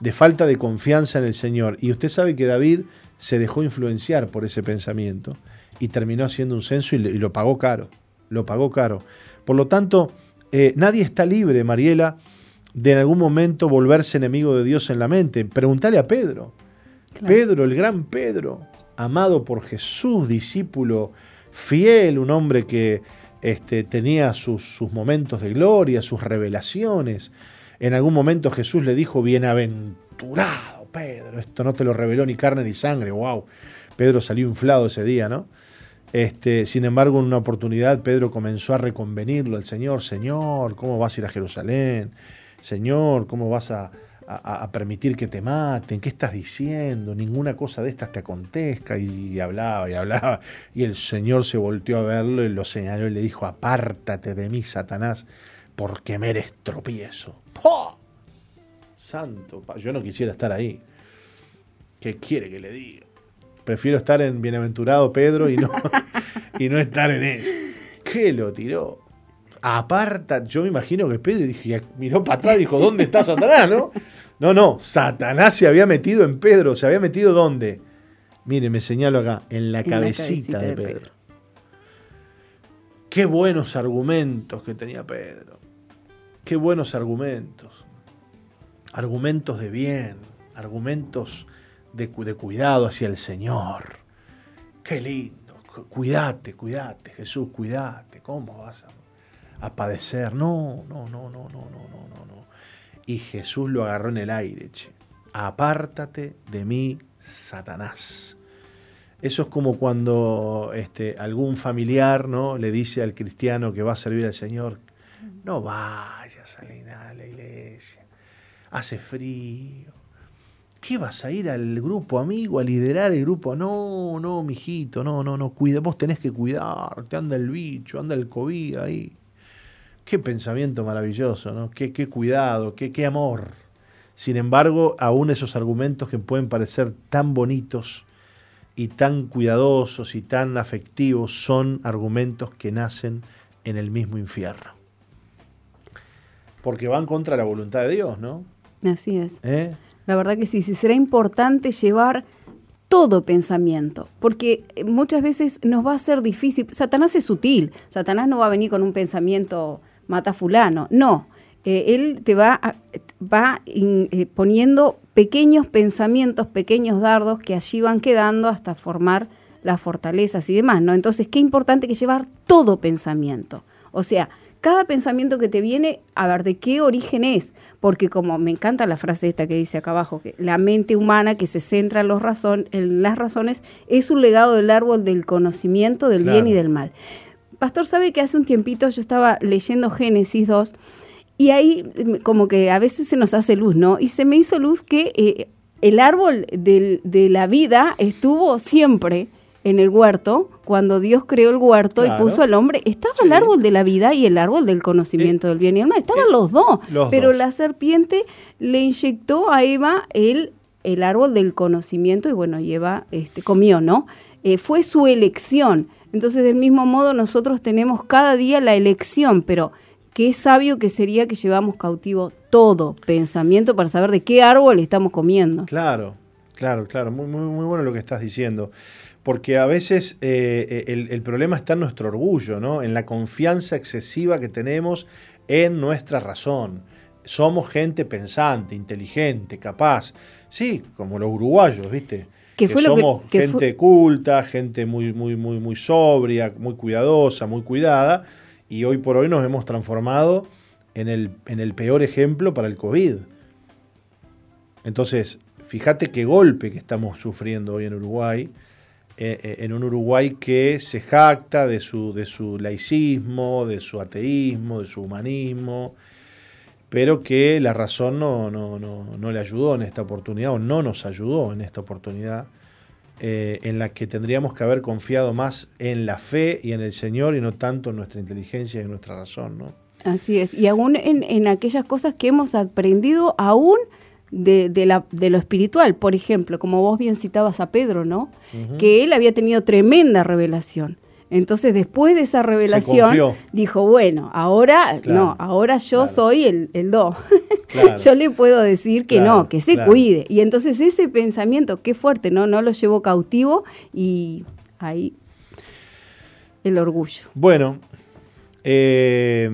A: de falta de confianza en el Señor. Y usted sabe que David se dejó influenciar por ese pensamiento y terminó haciendo un censo y, lo pagó caro, lo pagó caro. Por lo tanto, eh, nadie está libre, Mariela, de en algún momento volverse enemigo de Dios en la mente. Pregúntale a Pedro. Pedro, el gran Pedro, amado por Jesús, discípulo fiel, un hombre que este, tenía sus, momentos de gloria, sus revelaciones. En algún momento Jesús le dijo, bienaventurado Pedro, esto no te lo reveló ni carne ni sangre, wow. Pedro salió inflado ese día, ¿no? Este, sin embargo, en una oportunidad Pedro comenzó a reconvenirlo al Señor, Señor, ¿cómo vas a ir a Jerusalén? Señor, ¿cómo vas a, permitir que te maten, ¿qué estás diciendo? Ninguna cosa de estas te acontezca. Y, hablaba y hablaba. Y el Señor se volteó a verlo y lo señaló y le dijo, apártate de mí, Satanás, porque me eres tropiezo. Santo, yo no quisiera estar ahí. ¿Qué quiere que le diga? Prefiero estar en Bienaventurado Pedro y no, y no estar en eso. ¿Qué lo tiró? aparta, yo me imagino que Pedro dije, miró para atrás y dijo, ¿dónde está Satanás? ¿no? no, no, Satanás se había metido en Pedro, se había metido ¿dónde? Mire, me señalo acá, en la, cabecita, de, Pedro. Qué buenos argumentos que tenía Pedro. Qué buenos argumentos. Argumentos de bien, argumentos de, cuidado hacia el Señor. Qué lindo. Cuídate, cuídate, Jesús, cuídate. ¿Cómo vas a a padecer. No, no, no, no, no, no, no, no, no. Y Jesús lo agarró en el aire, che. Apártate de mí, Satanás. Eso es como cuando este, algún familiar ¿no? le dice al cristiano que va a servir al Señor, no vayas a la iglesia, hace frío. ¿Qué vas a ir al grupo amigo, a liderar el grupo? No, no, mijito, no, no, no, cuida, vos tenés que cuidar, te anda el bicho, anda el COVID ahí. Qué pensamiento maravilloso, ¿no? Qué, qué cuidado, qué, qué amor. Sin embargo, aún esos argumentos que pueden parecer tan bonitos y tan cuidadosos y tan afectivos son argumentos que nacen en el mismo infierno. Porque van contra la voluntad de Dios, ¿no?
B: Así es. ¿Eh? La verdad que sí, sí será importante llevar todo pensamiento, porque muchas veces nos va a ser difícil. Satanás es sutil, Satanás no va a venir con un pensamiento mata fulano. No, eh, él te va, va eh, poniendo pequeños pensamientos, pequeños dardos que allí van quedando hasta formar las fortalezas y demás, ¿no? Entonces, qué importante que llevar todo pensamiento. O sea, cada pensamiento que te viene, a ver de qué origen es, porque como me encanta la frase esta que dice acá abajo, que la mente humana que se centra en, los razón, en las razones es un legado del árbol del conocimiento del bien y del mal. Pastor sabe que hace un tiempito yo estaba leyendo Génesis 2 y ahí como que a veces se nos hace luz, ¿no? Y se me hizo luz que eh, el árbol de la vida estuvo siempre en el huerto, cuando Dios creó el huerto y puso al hombre, estaba el árbol de la vida y el árbol del conocimiento eh, del bien y el mal, estaban eh, los dos, pero la serpiente le inyectó a Eva el, el árbol del conocimiento y bueno, y Eva este, comió, ¿no? Eh, fue su elección. Entonces, del mismo modo, nosotros tenemos cada día la elección, pero qué sabio que sería que llevamos cautivo todo pensamiento para saber de qué árbol estamos comiendo.
A: Claro, claro, claro, muy, muy, muy bueno lo que estás diciendo porque a veces eh, eh, el, problema está en nuestro orgullo, ¿no? en la confianza excesiva que tenemos en nuestra razón. Somos gente pensante, inteligente, capaz. Sí, como los uruguayos, ¿viste? Que, somos gente culta, gente muy, muy, muy, muy sobria, muy cuidadosa, muy cuidada, y hoy por hoy nos hemos transformado en el, en el peor ejemplo para el COVID. Entonces, fíjate qué golpe que estamos sufriendo hoy en Uruguay eh, eh, en un Uruguay que se jacta de su, de su laicismo, de su ateísmo, de su humanismo, pero que la razón no, no, le ayudó en esta oportunidad o no nos ayudó en esta oportunidad. Eh, en la que tendríamos que haber confiado más en la fe y en el Señor y no tanto en nuestra inteligencia y en nuestra razón, ¿no?
B: Así es, y aún en, en aquellas cosas que hemos aprendido, aún de, la, de, lo espiritual. Por ejemplo, como vos bien citabas a Pedro, ¿no? Que él había tenido tremenda revelación. Entonces, después de esa revelación, dijo, bueno, ahora no, ahora yo soy el, el do. yo le puedo decir que no, que se cuide. Y entonces ese pensamiento, qué fuerte, ¿no? No lo llevó cautivo y ahí el orgullo.
A: Bueno, eh,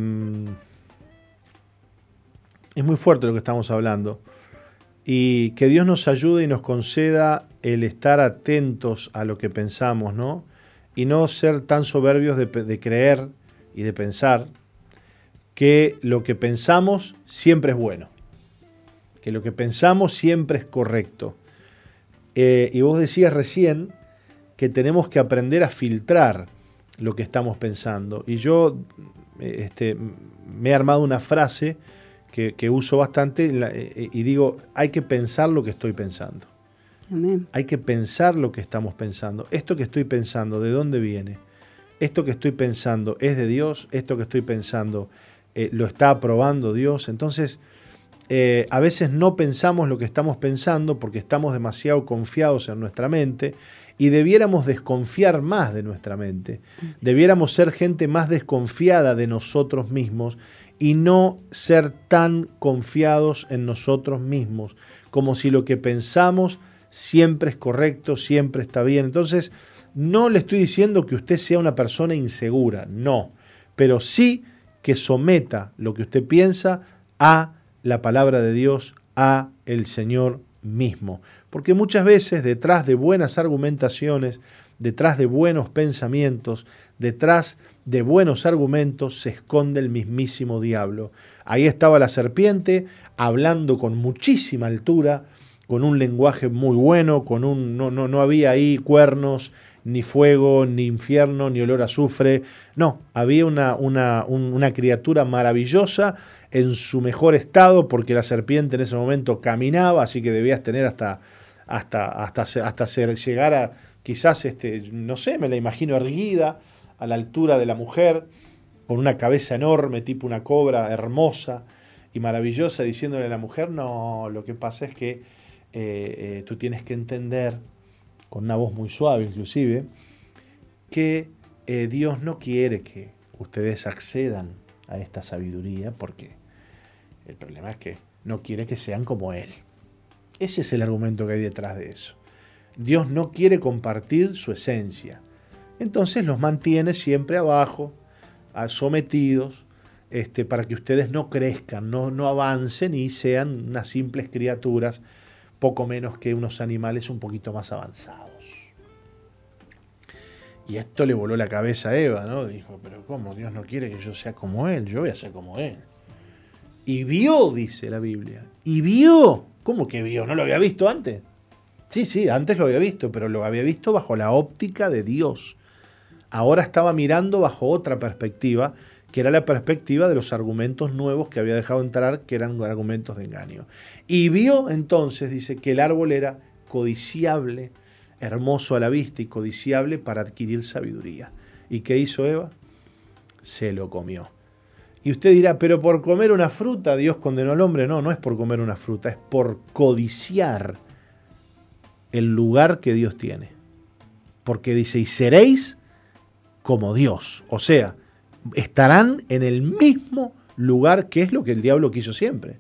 A: es muy fuerte lo que estamos hablando. Y que Dios nos ayude y nos conceda el estar atentos a lo que pensamos, ¿no? Y no ser tan soberbios de, creer y de pensar que lo que pensamos siempre es bueno, que lo que pensamos siempre es correcto. Eh, y vos decías recién que tenemos que aprender a filtrar lo que estamos pensando. Y yo este, me he armado una frase que, uso bastante eh, y digo, hay que pensar lo que estoy pensando. Hay que pensar lo que estamos pensando. Esto que estoy pensando, ¿de dónde viene? Esto que estoy pensando es de Dios. Esto que estoy pensando eh, lo está aprobando Dios. Entonces, eh, a veces no pensamos lo que estamos pensando porque estamos demasiado confiados en nuestra mente y debiéramos desconfiar más de nuestra mente. Debiéramos ser gente más desconfiada de nosotros mismos y no ser tan confiados en nosotros mismos, como si lo que pensamos siempre es correcto, siempre está bien. Entonces, no le estoy diciendo que usted sea una persona insegura, no, pero sí que someta lo que usted piensa a la palabra de Dios, a el Señor mismo. Porque muchas veces detrás de buenas argumentaciones, detrás de buenos pensamientos, detrás de buenos argumentos se esconde el mismísimo diablo. Ahí estaba la serpiente hablando con muchísima altura, con un lenguaje muy bueno, con un no, no, no había ahí cuernos, ni fuego, ni infierno, ni olor a azufre. No, había una, una, una, criatura maravillosa en su mejor estado, porque la serpiente en ese momento caminaba, así que debías tener hasta, hasta, hasta, hasta llegar a, quizás, este, no sé, me la imagino erguida, a la altura de la mujer, con una cabeza enorme, tipo una cobra hermosa y maravillosa, diciéndole a la mujer, no, lo que pasa es que eh, eh, tú tienes que entender, con una voz muy suave inclusive, que eh, Dios no quiere que ustedes accedan a esta sabiduría porque el problema es que no quiere que sean como Él. Ese es el argumento que hay detrás de eso. Dios no quiere compartir su esencia entonces los mantiene siempre abajo, sometidos, este, para que ustedes no crezcan, no, no avancen y sean unas simples criaturas, poco menos que unos animales un poquito más avanzados. Y esto le voló la cabeza a Eva, ¿no? Dijo, pero ¿cómo? Dios no quiere que yo sea como Él, yo voy a ser como Él. Y vio, dice la Biblia, y vio. ¿Cómo que vio? ¿No lo había visto antes? Sí, sí, antes lo había visto, pero lo había visto bajo la óptica de Dios. Ahora estaba mirando bajo otra perspectiva, que era la perspectiva de los argumentos nuevos que había dejado entrar, que eran argumentos de engaño. Y vio entonces, dice, que el árbol era codiciable, hermoso a la vista y codiciable para adquirir sabiduría. ¿Y qué hizo Eva? Se lo comió. Y usted dirá, pero por comer una fruta Dios condenó al hombre. No, no es por comer una fruta, es por codiciar el lugar que Dios tiene. Porque dice, y seréis como Dios. O sea, estarán en el mismo lugar que es lo que el diablo quiso siempre.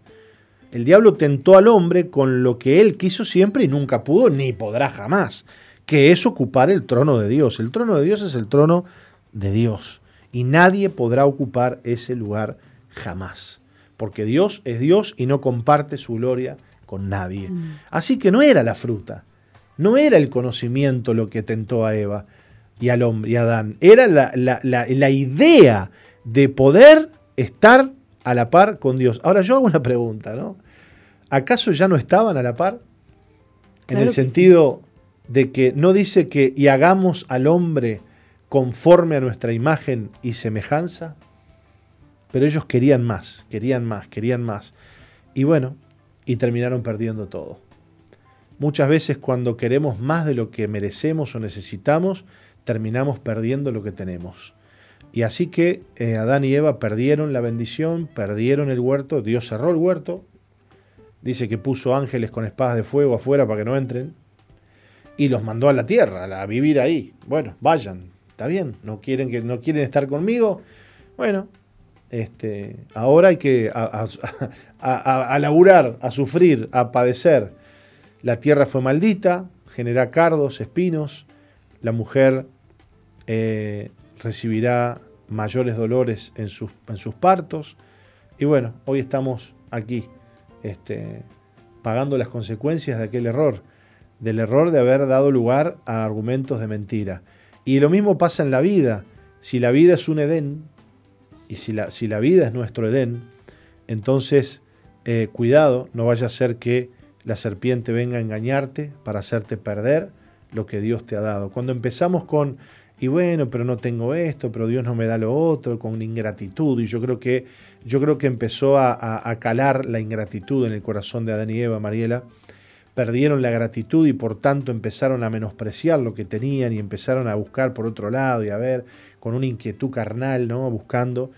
A: El diablo tentó al hombre con lo que él quiso siempre y nunca pudo ni podrá jamás, que es ocupar el trono de Dios. El trono de Dios es el trono de Dios y nadie podrá ocupar ese lugar jamás, porque Dios es Dios y no comparte su gloria con nadie. Mm. Así que no era la fruta, no era el conocimiento lo que tentó a Eva, y al hombre y a Adán. Era la, idea de poder estar a la par con Dios. Ahora yo hago una pregunta, ¿no? ¿Acaso ya no estaban a la par? En el sentido de que no dice que y hagamos al hombre conforme a nuestra imagen y semejanza, pero ellos querían más, querían más, querían más. Y bueno, y terminaron perdiendo todo. Muchas veces cuando queremos más de lo que merecemos o necesitamos, terminamos perdiendo lo que tenemos. Y así que eh, Adán y Eva perdieron la bendición, perdieron el huerto, Dios cerró el huerto, dice que puso ángeles con espadas de fuego afuera para que no entren, y los mandó a la tierra, a vivir ahí. Bueno, vayan, está bien, no quieren, que, no quieren estar conmigo, bueno, este, ahora hay que a, a, laburar, a sufrir, a padecer. La tierra fue maldita, genera cardos, espinos, la mujer eh, recibirá mayores dolores en sus, en sus, partos. Y bueno, hoy estamos aquí este, pagando las consecuencias de aquel error, del error de haber dado lugar a argumentos de mentira. Y lo mismo pasa en la vida. Si la vida es un Edén, y si la, si la vida es nuestro Edén, entonces eh, cuidado, no vaya a ser que la serpiente venga a engañarte para hacerte perder lo que Dios te ha dado. Cuando empezamos con y bueno, pero no tengo esto, pero Dios no me da lo otro, con ingratitud. Y yo creo que, yo creo que empezó a, calar la ingratitud en el corazón de Adán y Eva, Mariela. Perdieron la gratitud y por tanto empezaron a menospreciar lo que tenían y empezaron a buscar por otro lado y a ver con una inquietud carnal, ¿no? Buscando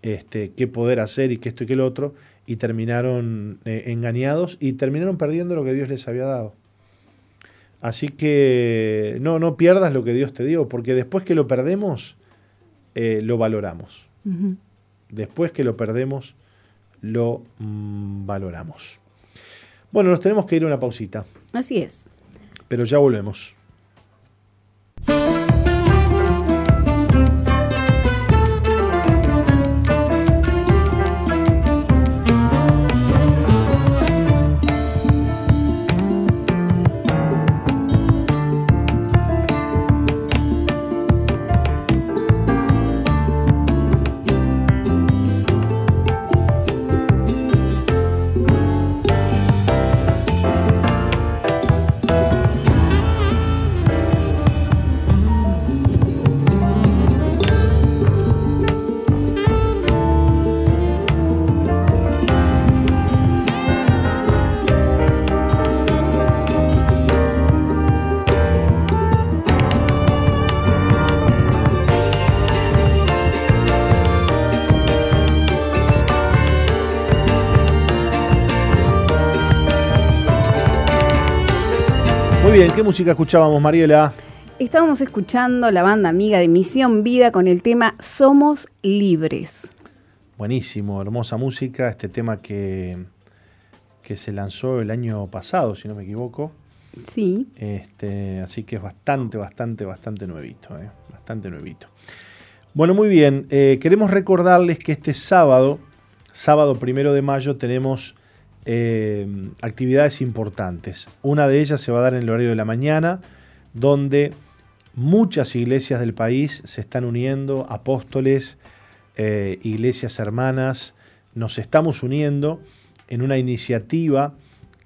A: este, qué poder hacer y qué esto y qué lo otro. Y terminaron eh, engañados y terminaron perdiendo lo que Dios les había dado. Así que no, no pierdas lo que Dios te dio, porque después que lo perdemos, eh, lo valoramos. Después que lo perdemos, lo mm, valoramos. Bueno, nos tenemos que ir a una pausita.
B: Así es.
A: Pero ya volvemos. Música escuchábamos, Mariela?
B: Estábamos escuchando la banda amiga de Misión Vida con el tema Somos Libres.
A: Buenísimo, hermosa música, este tema que, que se lanzó el año pasado, si no me equivoco.
B: Sí.
A: Este, así que es bastante, bastante, bastante nuevito, ¿eh? bastante nuevito. Bueno, muy bien. Eh, queremos recordarles que este sábado, sábado primero de mayo, tenemos eh, actividades importantes. Una de ellas se va a dar en el horario de la mañana, donde muchas iglesias del país se están uniendo, apóstoles, eh, iglesias hermanas, nos estamos uniendo en una iniciativa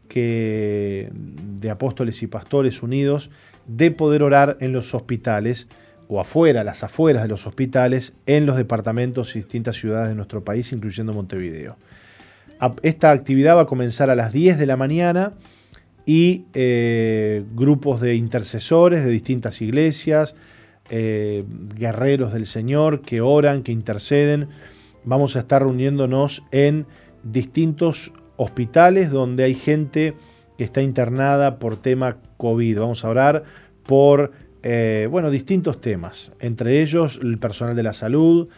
A: que, de apóstoles y pastores unidos de poder orar en los hospitales o afuera, las afueras de los hospitales, en los departamentos y distintas ciudades de nuestro país, incluyendo Montevideo. Esta actividad va a comenzar a las 10 de la mañana y eh, grupos de intercesores de distintas iglesias, eh, guerreros del Señor que oran, que interceden. Vamos a estar reuniéndonos en distintos hospitales donde hay gente que está internada por tema COVID. Vamos a orar por eh, bueno, distintos temas, entre ellos el personal de la salud,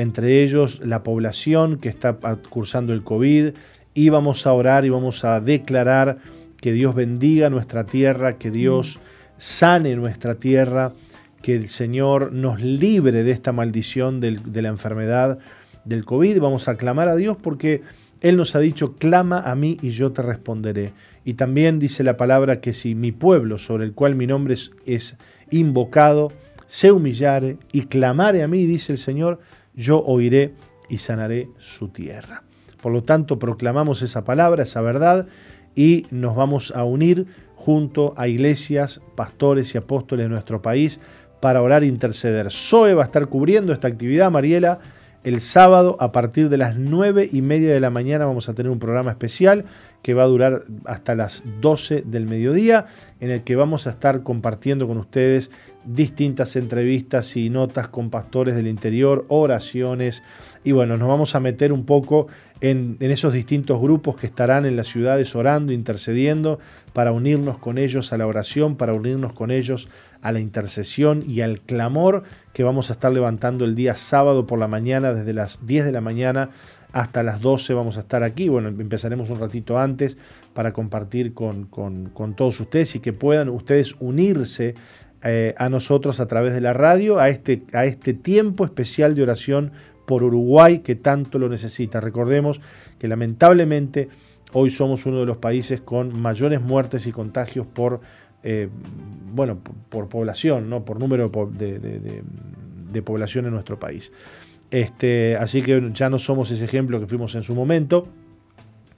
A: entre ellos la población que está cursando el COVID, y vamos a orar y vamos a declarar que Dios bendiga nuestra tierra, que Dios sane nuestra tierra, que el Señor nos libre de esta maldición de la enfermedad del COVID. Vamos a clamar a Dios porque Él nos ha dicho, clama a mí y yo te responderé. Y también dice la palabra que si mi pueblo, sobre el cual mi nombre es invocado, se humillare y clamare a mí, dice el Señor, yo oiré y sanaré su tierra. Por lo tanto, proclamamos esa palabra, esa verdad, y nos vamos a unir junto a iglesias, pastores y apóstoles de nuestro país para orar e interceder. Zoe va a estar cubriendo esta actividad, Mariela. El sábado a partir de las nueve y media de la mañana vamos a tener un programa especial que va a durar hasta las 12 del mediodía, en el que vamos a estar compartiendo con ustedes distintas entrevistas y notas con pastores del interior, oraciones, y bueno, nos vamos a meter un poco en, esos distintos grupos que estarán en las ciudades orando, intercediendo, para unirnos con ellos a la oración, para unirnos con ellos a la intercesión y al clamor que vamos a estar levantando el día sábado por la mañana, desde las 10 de la mañana hasta las 12 vamos a estar aquí. Bueno, empezaremos un ratito antes para compartir con, todos ustedes y que puedan ustedes unirse eh, a nosotros a través de la radio, a este, a este tiempo especial de oración por Uruguay que tanto lo necesita. Recordemos que lamentablemente hoy somos uno de los países con mayores muertes y contagios por, eh, bueno, por, población, ¿no? por número de población en nuestro país. Este, así que ya no somos ese ejemplo que fuimos en su momento.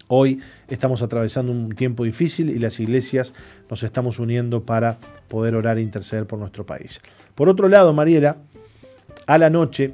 A: Hoy estamos atravesando un tiempo difícil y las iglesias nos estamos uniendo para poder orar e interceder por nuestro país. Por otro lado, Mariela, a la noche,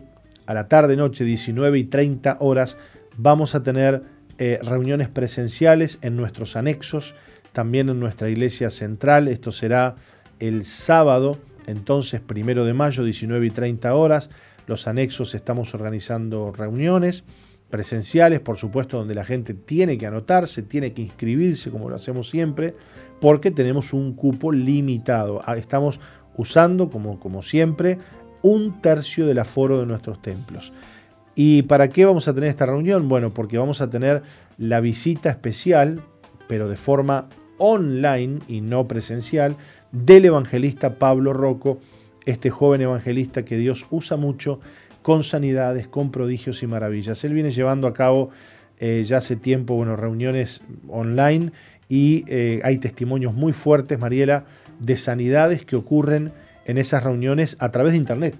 A: a la tarde-noche, 19 y 30 horas, vamos a tener eh, reuniones presenciales en nuestros anexos, también en nuestra iglesia central. Esto será el sábado, entonces, primero de mayo, 19 y 30 horas los anexos estamos organizando reuniones presenciales, por supuesto, donde la gente tiene que anotarse, tiene que inscribirse, como lo hacemos siempre, porque tenemos un cupo limitado. Ah, estamos usando, como, como siempre, un tercio del aforo de nuestros templos. ¿Y para qué vamos a tener esta reunión? Bueno, porque vamos a tener la visita especial, pero de forma online y no presencial, del evangelista Pablo Rocco, este joven evangelista que Dios usa mucho con sanidades, con prodigios y maravillas. Él viene llevando a cabo eh, ya hace tiempo bueno, reuniones online y eh, hay testimonios muy fuertes, Mariela, de sanidades que ocurren en esas reuniones a través de Internet.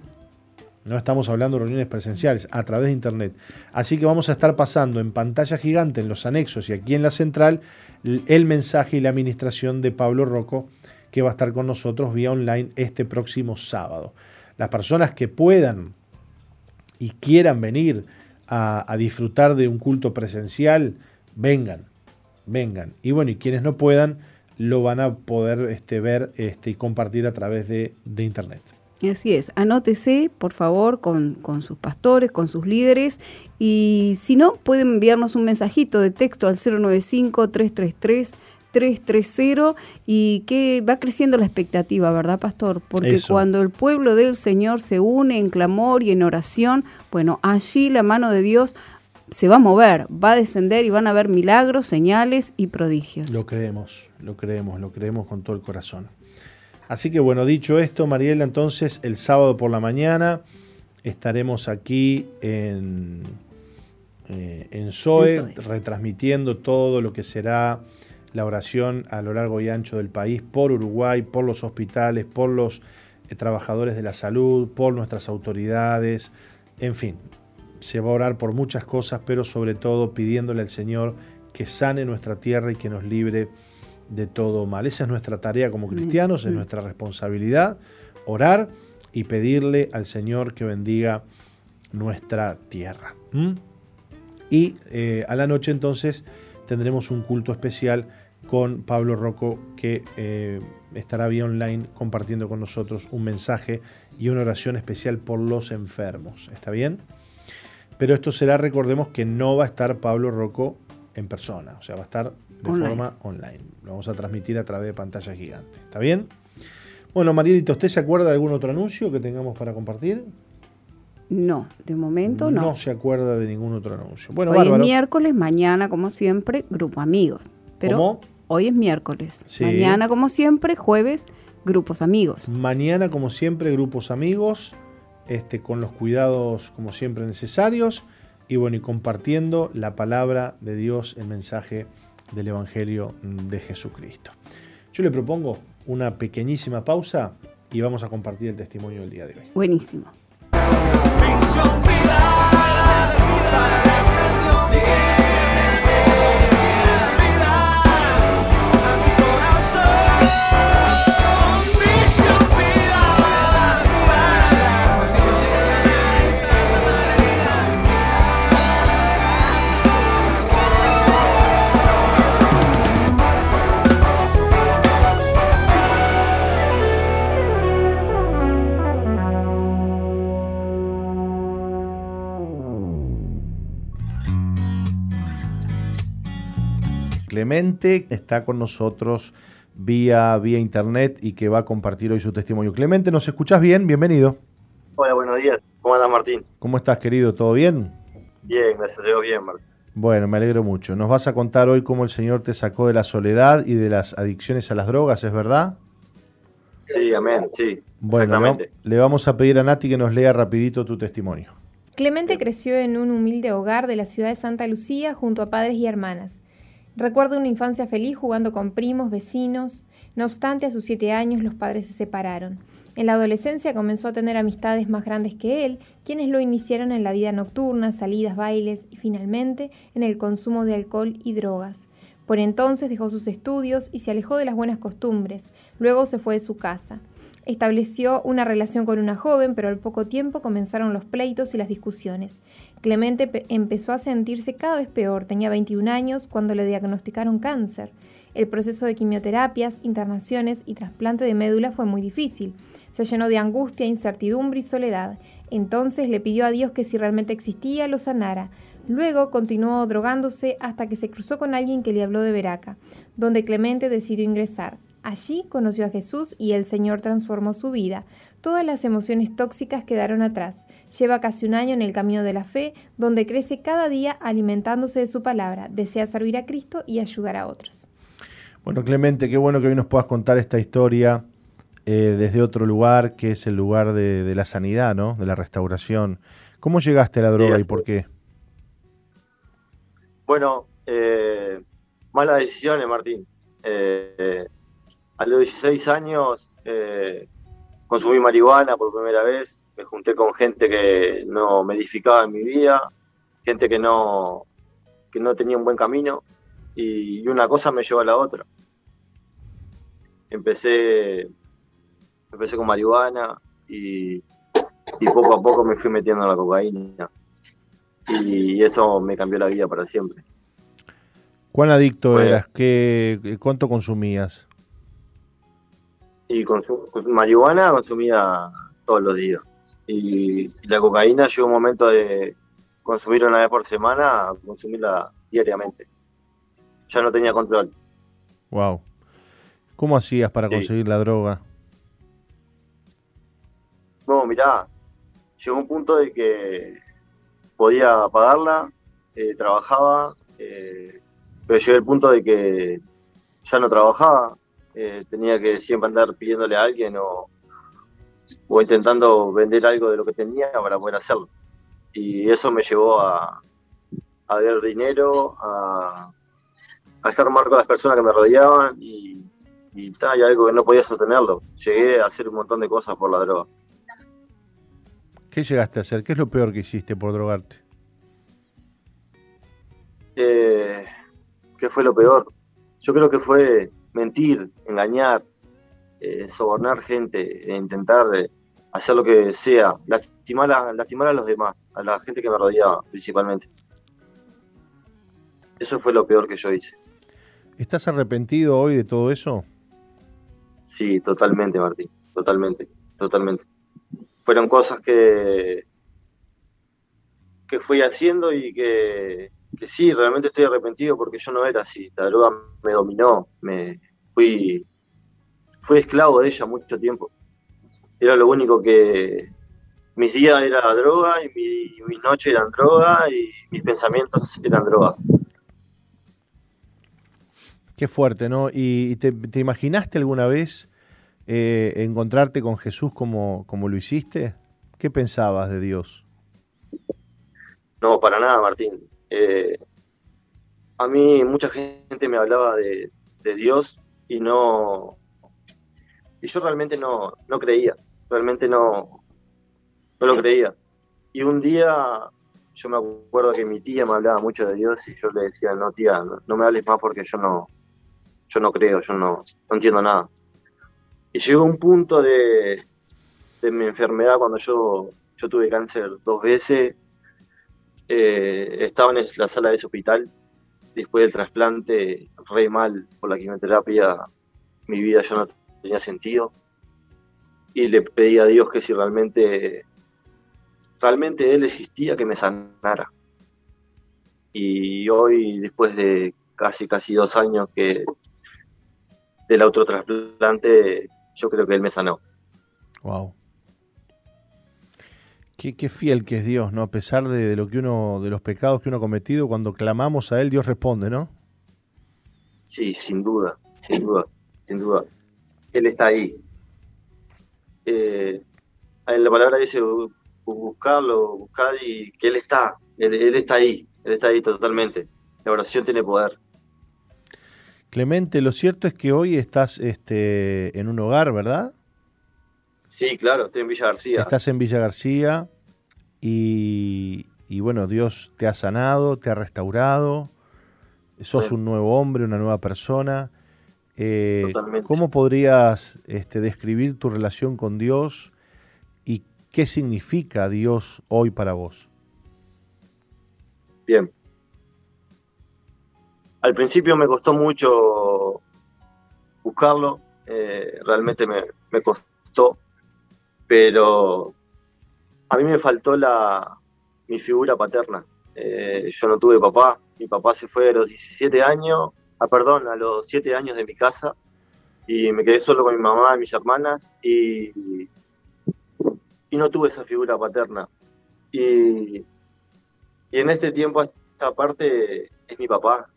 A: No estamos hablando de reuniones presenciales, a través de Internet. Así que vamos a estar pasando en pantalla gigante, en los anexos y aquí en la central, el mensaje y la administración de Pablo Rocco que va a estar con nosotros vía online este próximo sábado. Las personas que puedan y quieran venir a, disfrutar de un culto presencial, vengan, vengan. Y bueno, y quienes no puedan, lo van a poder este, ver este, y compartir a través de, internet.
B: Así es, anótese por favor con, con, sus pastores, con sus líderes y si no, pueden enviarnos un mensajito de texto al 095 333 330 y que va creciendo la expectativa, ¿verdad, pastor? Porque cuando el pueblo del Señor se une en clamor y en oración, bueno, allí la mano de Dios se va a mover, va a descender y van a haber milagros, señales y prodigios.
A: Lo creemos, lo creemos, lo creemos con todo el corazón. Así que bueno, dicho esto, Mariela, entonces el sábado por la mañana estaremos aquí en, eh, en Zoe, retransmitiendo todo lo que será la oración a lo largo y ancho del país, por Uruguay, por los hospitales, por los eh, trabajadores de la salud, por nuestras autoridades, en fin, se va a orar por muchas cosas, pero sobre todo pidiéndole al Señor que sane nuestra tierra y que nos libre de todo mal. Esa es nuestra tarea como cristianos, es nuestra responsabilidad, orar y pedirle al Señor que bendiga nuestra tierra. Y eh, a la noche entonces tendremos un culto especial con Pablo Rocco que eh, estará vía online compartiendo con nosotros un mensaje y una oración especial por los enfermos. ¿Está bien? Pero esto será, recordemos que no va a estar Pablo Rocco en persona, o sea, va a estar de forma online. Lo vamos a transmitir a través de pantalla gigante. ¿Está bien? Bueno, Marielita, ¿usted se acuerda de algún otro anuncio que tengamos para compartir?
B: No, de momento no.
A: No se acuerda de ningún otro anuncio. Bueno,
B: Hoy es miércoles, mañana, como siempre, grupo amigos. Pero ¿Cómo? Hoy es miércoles. Mañana, como siempre, jueves, grupos amigos.
A: Mañana, como siempre, grupos amigos, este, con los cuidados, como siempre, necesarios. Y bueno, y compartiendo la palabra de Dios, el mensaje del Evangelio de Jesucristo. Yo le propongo una pequeñísima pausa y vamos a compartir el testimonio del día de hoy.
B: Buenísimo.
A: Clemente está con nosotros vía, vía internet y que va a compartir hoy su testimonio. Clemente, ¿nos escuchás bien? Bienvenido.
C: Hola, buenos días. ¿Cómo andas, Martín?
A: ¿Cómo estás, querido? ¿Todo bien?
C: Bien, gracias a Dios, bien, Martín.
A: Bueno, me alegro mucho. Nos vas a contar hoy cómo el Señor te sacó de la soledad y de las adicciones a las drogas, ¿es verdad?
C: Sí, amén, sí.
A: Bueno, le vamos a pedir a Nati que nos lea rapidito tu testimonio.
D: Clemente creció en un humilde hogar de la ciudad de Santa Lucía junto a padres y hermanas. Recuerdo una infancia feliz jugando con primos, vecinos. No obstante, a sus siete años los padres se separaron. En la adolescencia comenzó a tener amistades más grandes que él, quienes lo iniciaron en la vida nocturna, salidas, bailes y finalmente en el consumo de alcohol y drogas. Por entonces dejó sus estudios y se alejó de las buenas costumbres. Luego se fue de su casa. Estableció una relación con una joven, pero al poco tiempo comenzaron los pleitos y las discusiones. Clemente empezó a sentirse cada vez peor. Tenía 21 años cuando le diagnosticaron cáncer. El proceso de quimioterapias, internaciones y trasplante de médula fue muy difícil. Se llenó de angustia, incertidumbre y soledad. Entonces le pidió a Dios que si realmente existía, lo sanara. Luego continuó drogándose hasta que se cruzó con alguien que le habló de Veraca, donde Clemente decidió ingresar. Allí conoció a Jesús y el Señor transformó su vida. Todas las emociones tóxicas quedaron atrás. Lleva casi un año en el camino de la fe, donde crece cada día alimentándose de su palabra. Desea servir a Cristo y ayudar a otros.
A: Bueno, Clemente, qué bueno que hoy nos puedas contar esta historia eh, desde otro lugar, que es el lugar de, la sanidad, ¿no? De la restauración. ¿Cómo llegaste a la droga y por qué?
C: Bueno, eh, malas decisiones, Martín. Eh, a los 16 años eh, consumí marihuana por primera vez, me junté con gente que no me edificaba en mi vida, gente que no, que no tenía un buen camino y una cosa me llevó a la otra. Empecé, empecé con marihuana y, poco a poco me fui metiendo en la cocaína y eso me cambió la vida para siempre.
A: ¿Cuán adicto eras? ¿Qué, ¿Cuánto consumías?
C: Y con, marihuana consumía todos los días. Y, la cocaína llegó un momento de consumir una vez por semana a consumirla diariamente. Ya no tenía control.
A: Wow. ¿Cómo hacías para conseguir la droga?
C: No, mirá, llegó un punto de que podía pagarla, eh, trabajaba, eh, pero llegó el punto de que ya no trabajaba, eh, tenía que siempre andar pidiéndole a alguien o, o intentando vender algo de lo que tenía para poder hacerlo. Y eso me llevó a, a ver dinero, a, a estar mal con las personas que me rodeaban y, y, y algo que no podía sostenerlo. Llegué a hacer un montón de cosas por la droga.
A: ¿Qué llegaste a hacer? ¿Qué es lo peor que hiciste por drogarte?
C: Eh, ¿Qué fue lo peor? Yo creo que fue mentir, engañar, eh, sobornar gente, e intentar eh, hacer lo que sea, lastimar a, lastimar a los demás, a la gente que me rodeaba principalmente. Eso fue lo peor que yo hice.
A: ¿Estás arrepentido hoy de todo eso?
C: Sí, totalmente, Martín, totalmente, totalmente. Fueron cosas que, que fui haciendo y que, que sí, realmente estoy arrepentido porque yo no era así. La droga me dominó, me fui, fui esclavo de ella mucho tiempo. Era lo único que, mis días era droga y mi, mis noches eran droga y mis pensamientos eran droga.
A: Qué fuerte, ¿no? ¿Y te, te imaginaste alguna vez eh, encontrarte con Jesús como, como lo hiciste? ¿Qué pensabas de Dios?
C: No, para nada, Martín. Eh, a mí mucha gente me hablaba de, Dios y no... Y yo realmente no, no creía, realmente no, no lo creía. Y un día yo me acuerdo que mi tía me hablaba mucho de Dios y yo le decía, no tía, no, no me hables más porque yo no, yo no creo, yo no, no entiendo nada. Y llegó un punto de, de mi enfermedad cuando yo, yo tuve cáncer dos veces, eh, estaba en la sala de ese hospital, después del trasplante, re mal por la quimioterapia, mi vida ya no tenía sentido. Y le pedí a Dios que si realmente, realmente Él existía, que me sanara. Y hoy, después de casi, casi dos años que del autotrasplante, yo creo que Él me sanó.
A: Wow. Qué, qué, fiel que es Dios, ¿no? A pesar de, de, lo que uno, de los pecados que uno ha cometido, cuando clamamos a Él, Dios responde, ¿no?
C: Sí, sin duda, sin duda, sin duda. Él está ahí. Eh, en la palabra dice buscarlo, buscar y que Él está, él, él está ahí, Él está ahí totalmente. La oración tiene poder.
A: Clemente, lo cierto es que hoy estás este, en un hogar, ¿verdad?
C: Sí, claro, estoy en Villa García.
A: Estás en Villa García y, y bueno, Dios te ha sanado, te ha restaurado, sos sí. un nuevo hombre, una nueva persona. Eh. ¿Cómo podrías este, describir tu relación con Dios y qué significa Dios hoy para vos?
C: Bien. Al principio me costó mucho buscarlo, eh, realmente me, me costó, pero a mí me faltó la, mi figura paterna. Eh, yo no tuve papá, mi papá se fue a los 17 años, ah, perdón, a los 7 años de mi casa y me quedé solo con mi mamá y mis hermanas y, y no tuve esa figura paterna. Y, y en este tiempo, esta parte es mi papá,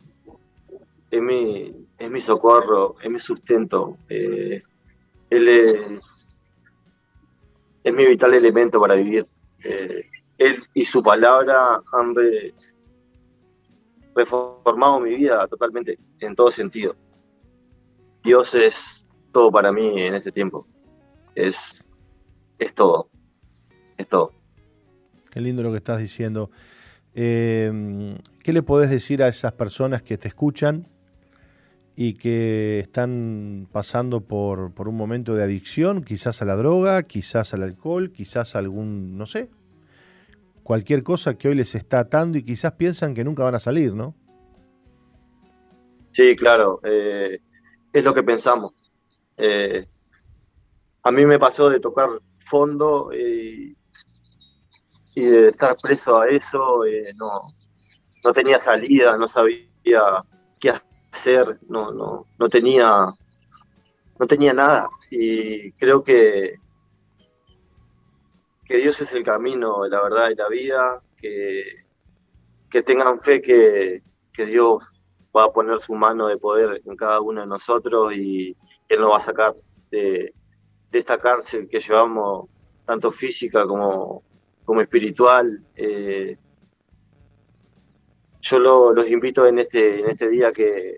C: es mi, es mi socorro, es mi sustento. Eh, él es, es mi vital elemento para vivir. Eh, él y su palabra han re, reformado mi vida totalmente, en todo sentido. Dios es todo para mí en este tiempo. Es, es todo. Es todo.
A: Qué lindo lo que estás diciendo. Eh, ¿Qué le podés decir a esas personas que te escuchan y que están pasando por, por, un momento de adicción, quizás a la droga, quizás al alcohol, quizás a algún, no sé, cualquier cosa que hoy les está atando y quizás piensan que nunca van a salir, ¿no?
C: Sí, claro, eh, es lo que pensamos. Eh, a mí me pasó de tocar fondo y, y de estar preso a eso, eh, no, no tenía salida, no sabía hacer no, no, no tenía no tenía nada y creo que que Dios es el camino, la verdad y la vida, que, que tengan fe que, que Dios va a poner su mano de poder en cada uno de nosotros y Él nos va a sacar de, de esta cárcel que llevamos tanto física como, como espiritual. Eh, yo los invito en este, en este día que,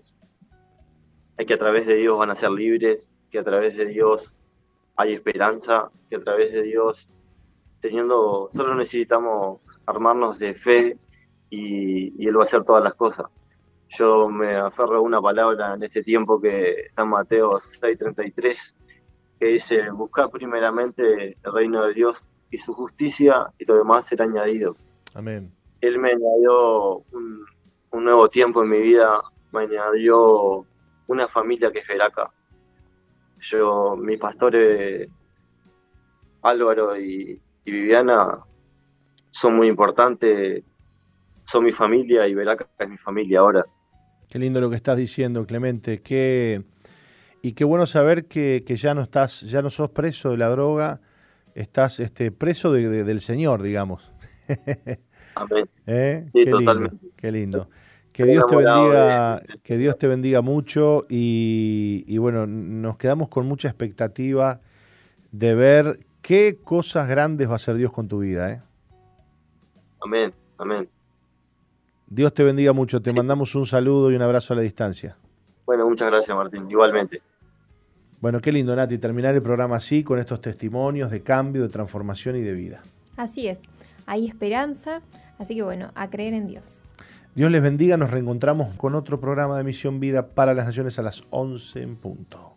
C: que a través de Dios van a ser libres, que a través de Dios hay esperanza, que a través de Dios, teniendo, solo necesitamos armarnos de fe y, Él va a hacer todas las cosas. Yo me aferro a una palabra en este tiempo que está en Mateo 6:33, que dice, buscar primeramente el reino de Dios y su justicia y lo demás será añadido.
A: Amén.
C: Él me añadió un, nuevo tiempo en mi vida, me añadió una familia que es Veraca. Yo, mis pastores Álvaro y, Viviana son muy importantes, son mi familia y Veraca es mi familia ahora.
A: Qué lindo lo que estás diciendo, Clemente. Qué, y qué bueno saber que, ya no estás, ya no sos preso de la droga, estás este, preso del Señor, digamos.
C: Amén.
A: ¿Eh? Sí, qué totalmente. Lindo, qué lindo. Que Dios te bendiga, que Dios te bendiga mucho y, bueno, nos quedamos con mucha expectativa de ver qué cosas grandes va a hacer Dios con tu vida. ¿eh?
C: Amén, amén.
A: Dios te bendiga mucho. Te mandamos un saludo y un abrazo a la distancia.
C: Bueno, muchas gracias Martín, igualmente.
A: Bueno, qué lindo Nati, terminar el programa así, con estos testimonios de cambio, de transformación y de vida.
D: Así es, hay esperanza, así que bueno, a creer en Dios.
A: Dios les bendiga, nos reencontramos con otro programa de Misión Vida para las Naciones a las 11 en punto.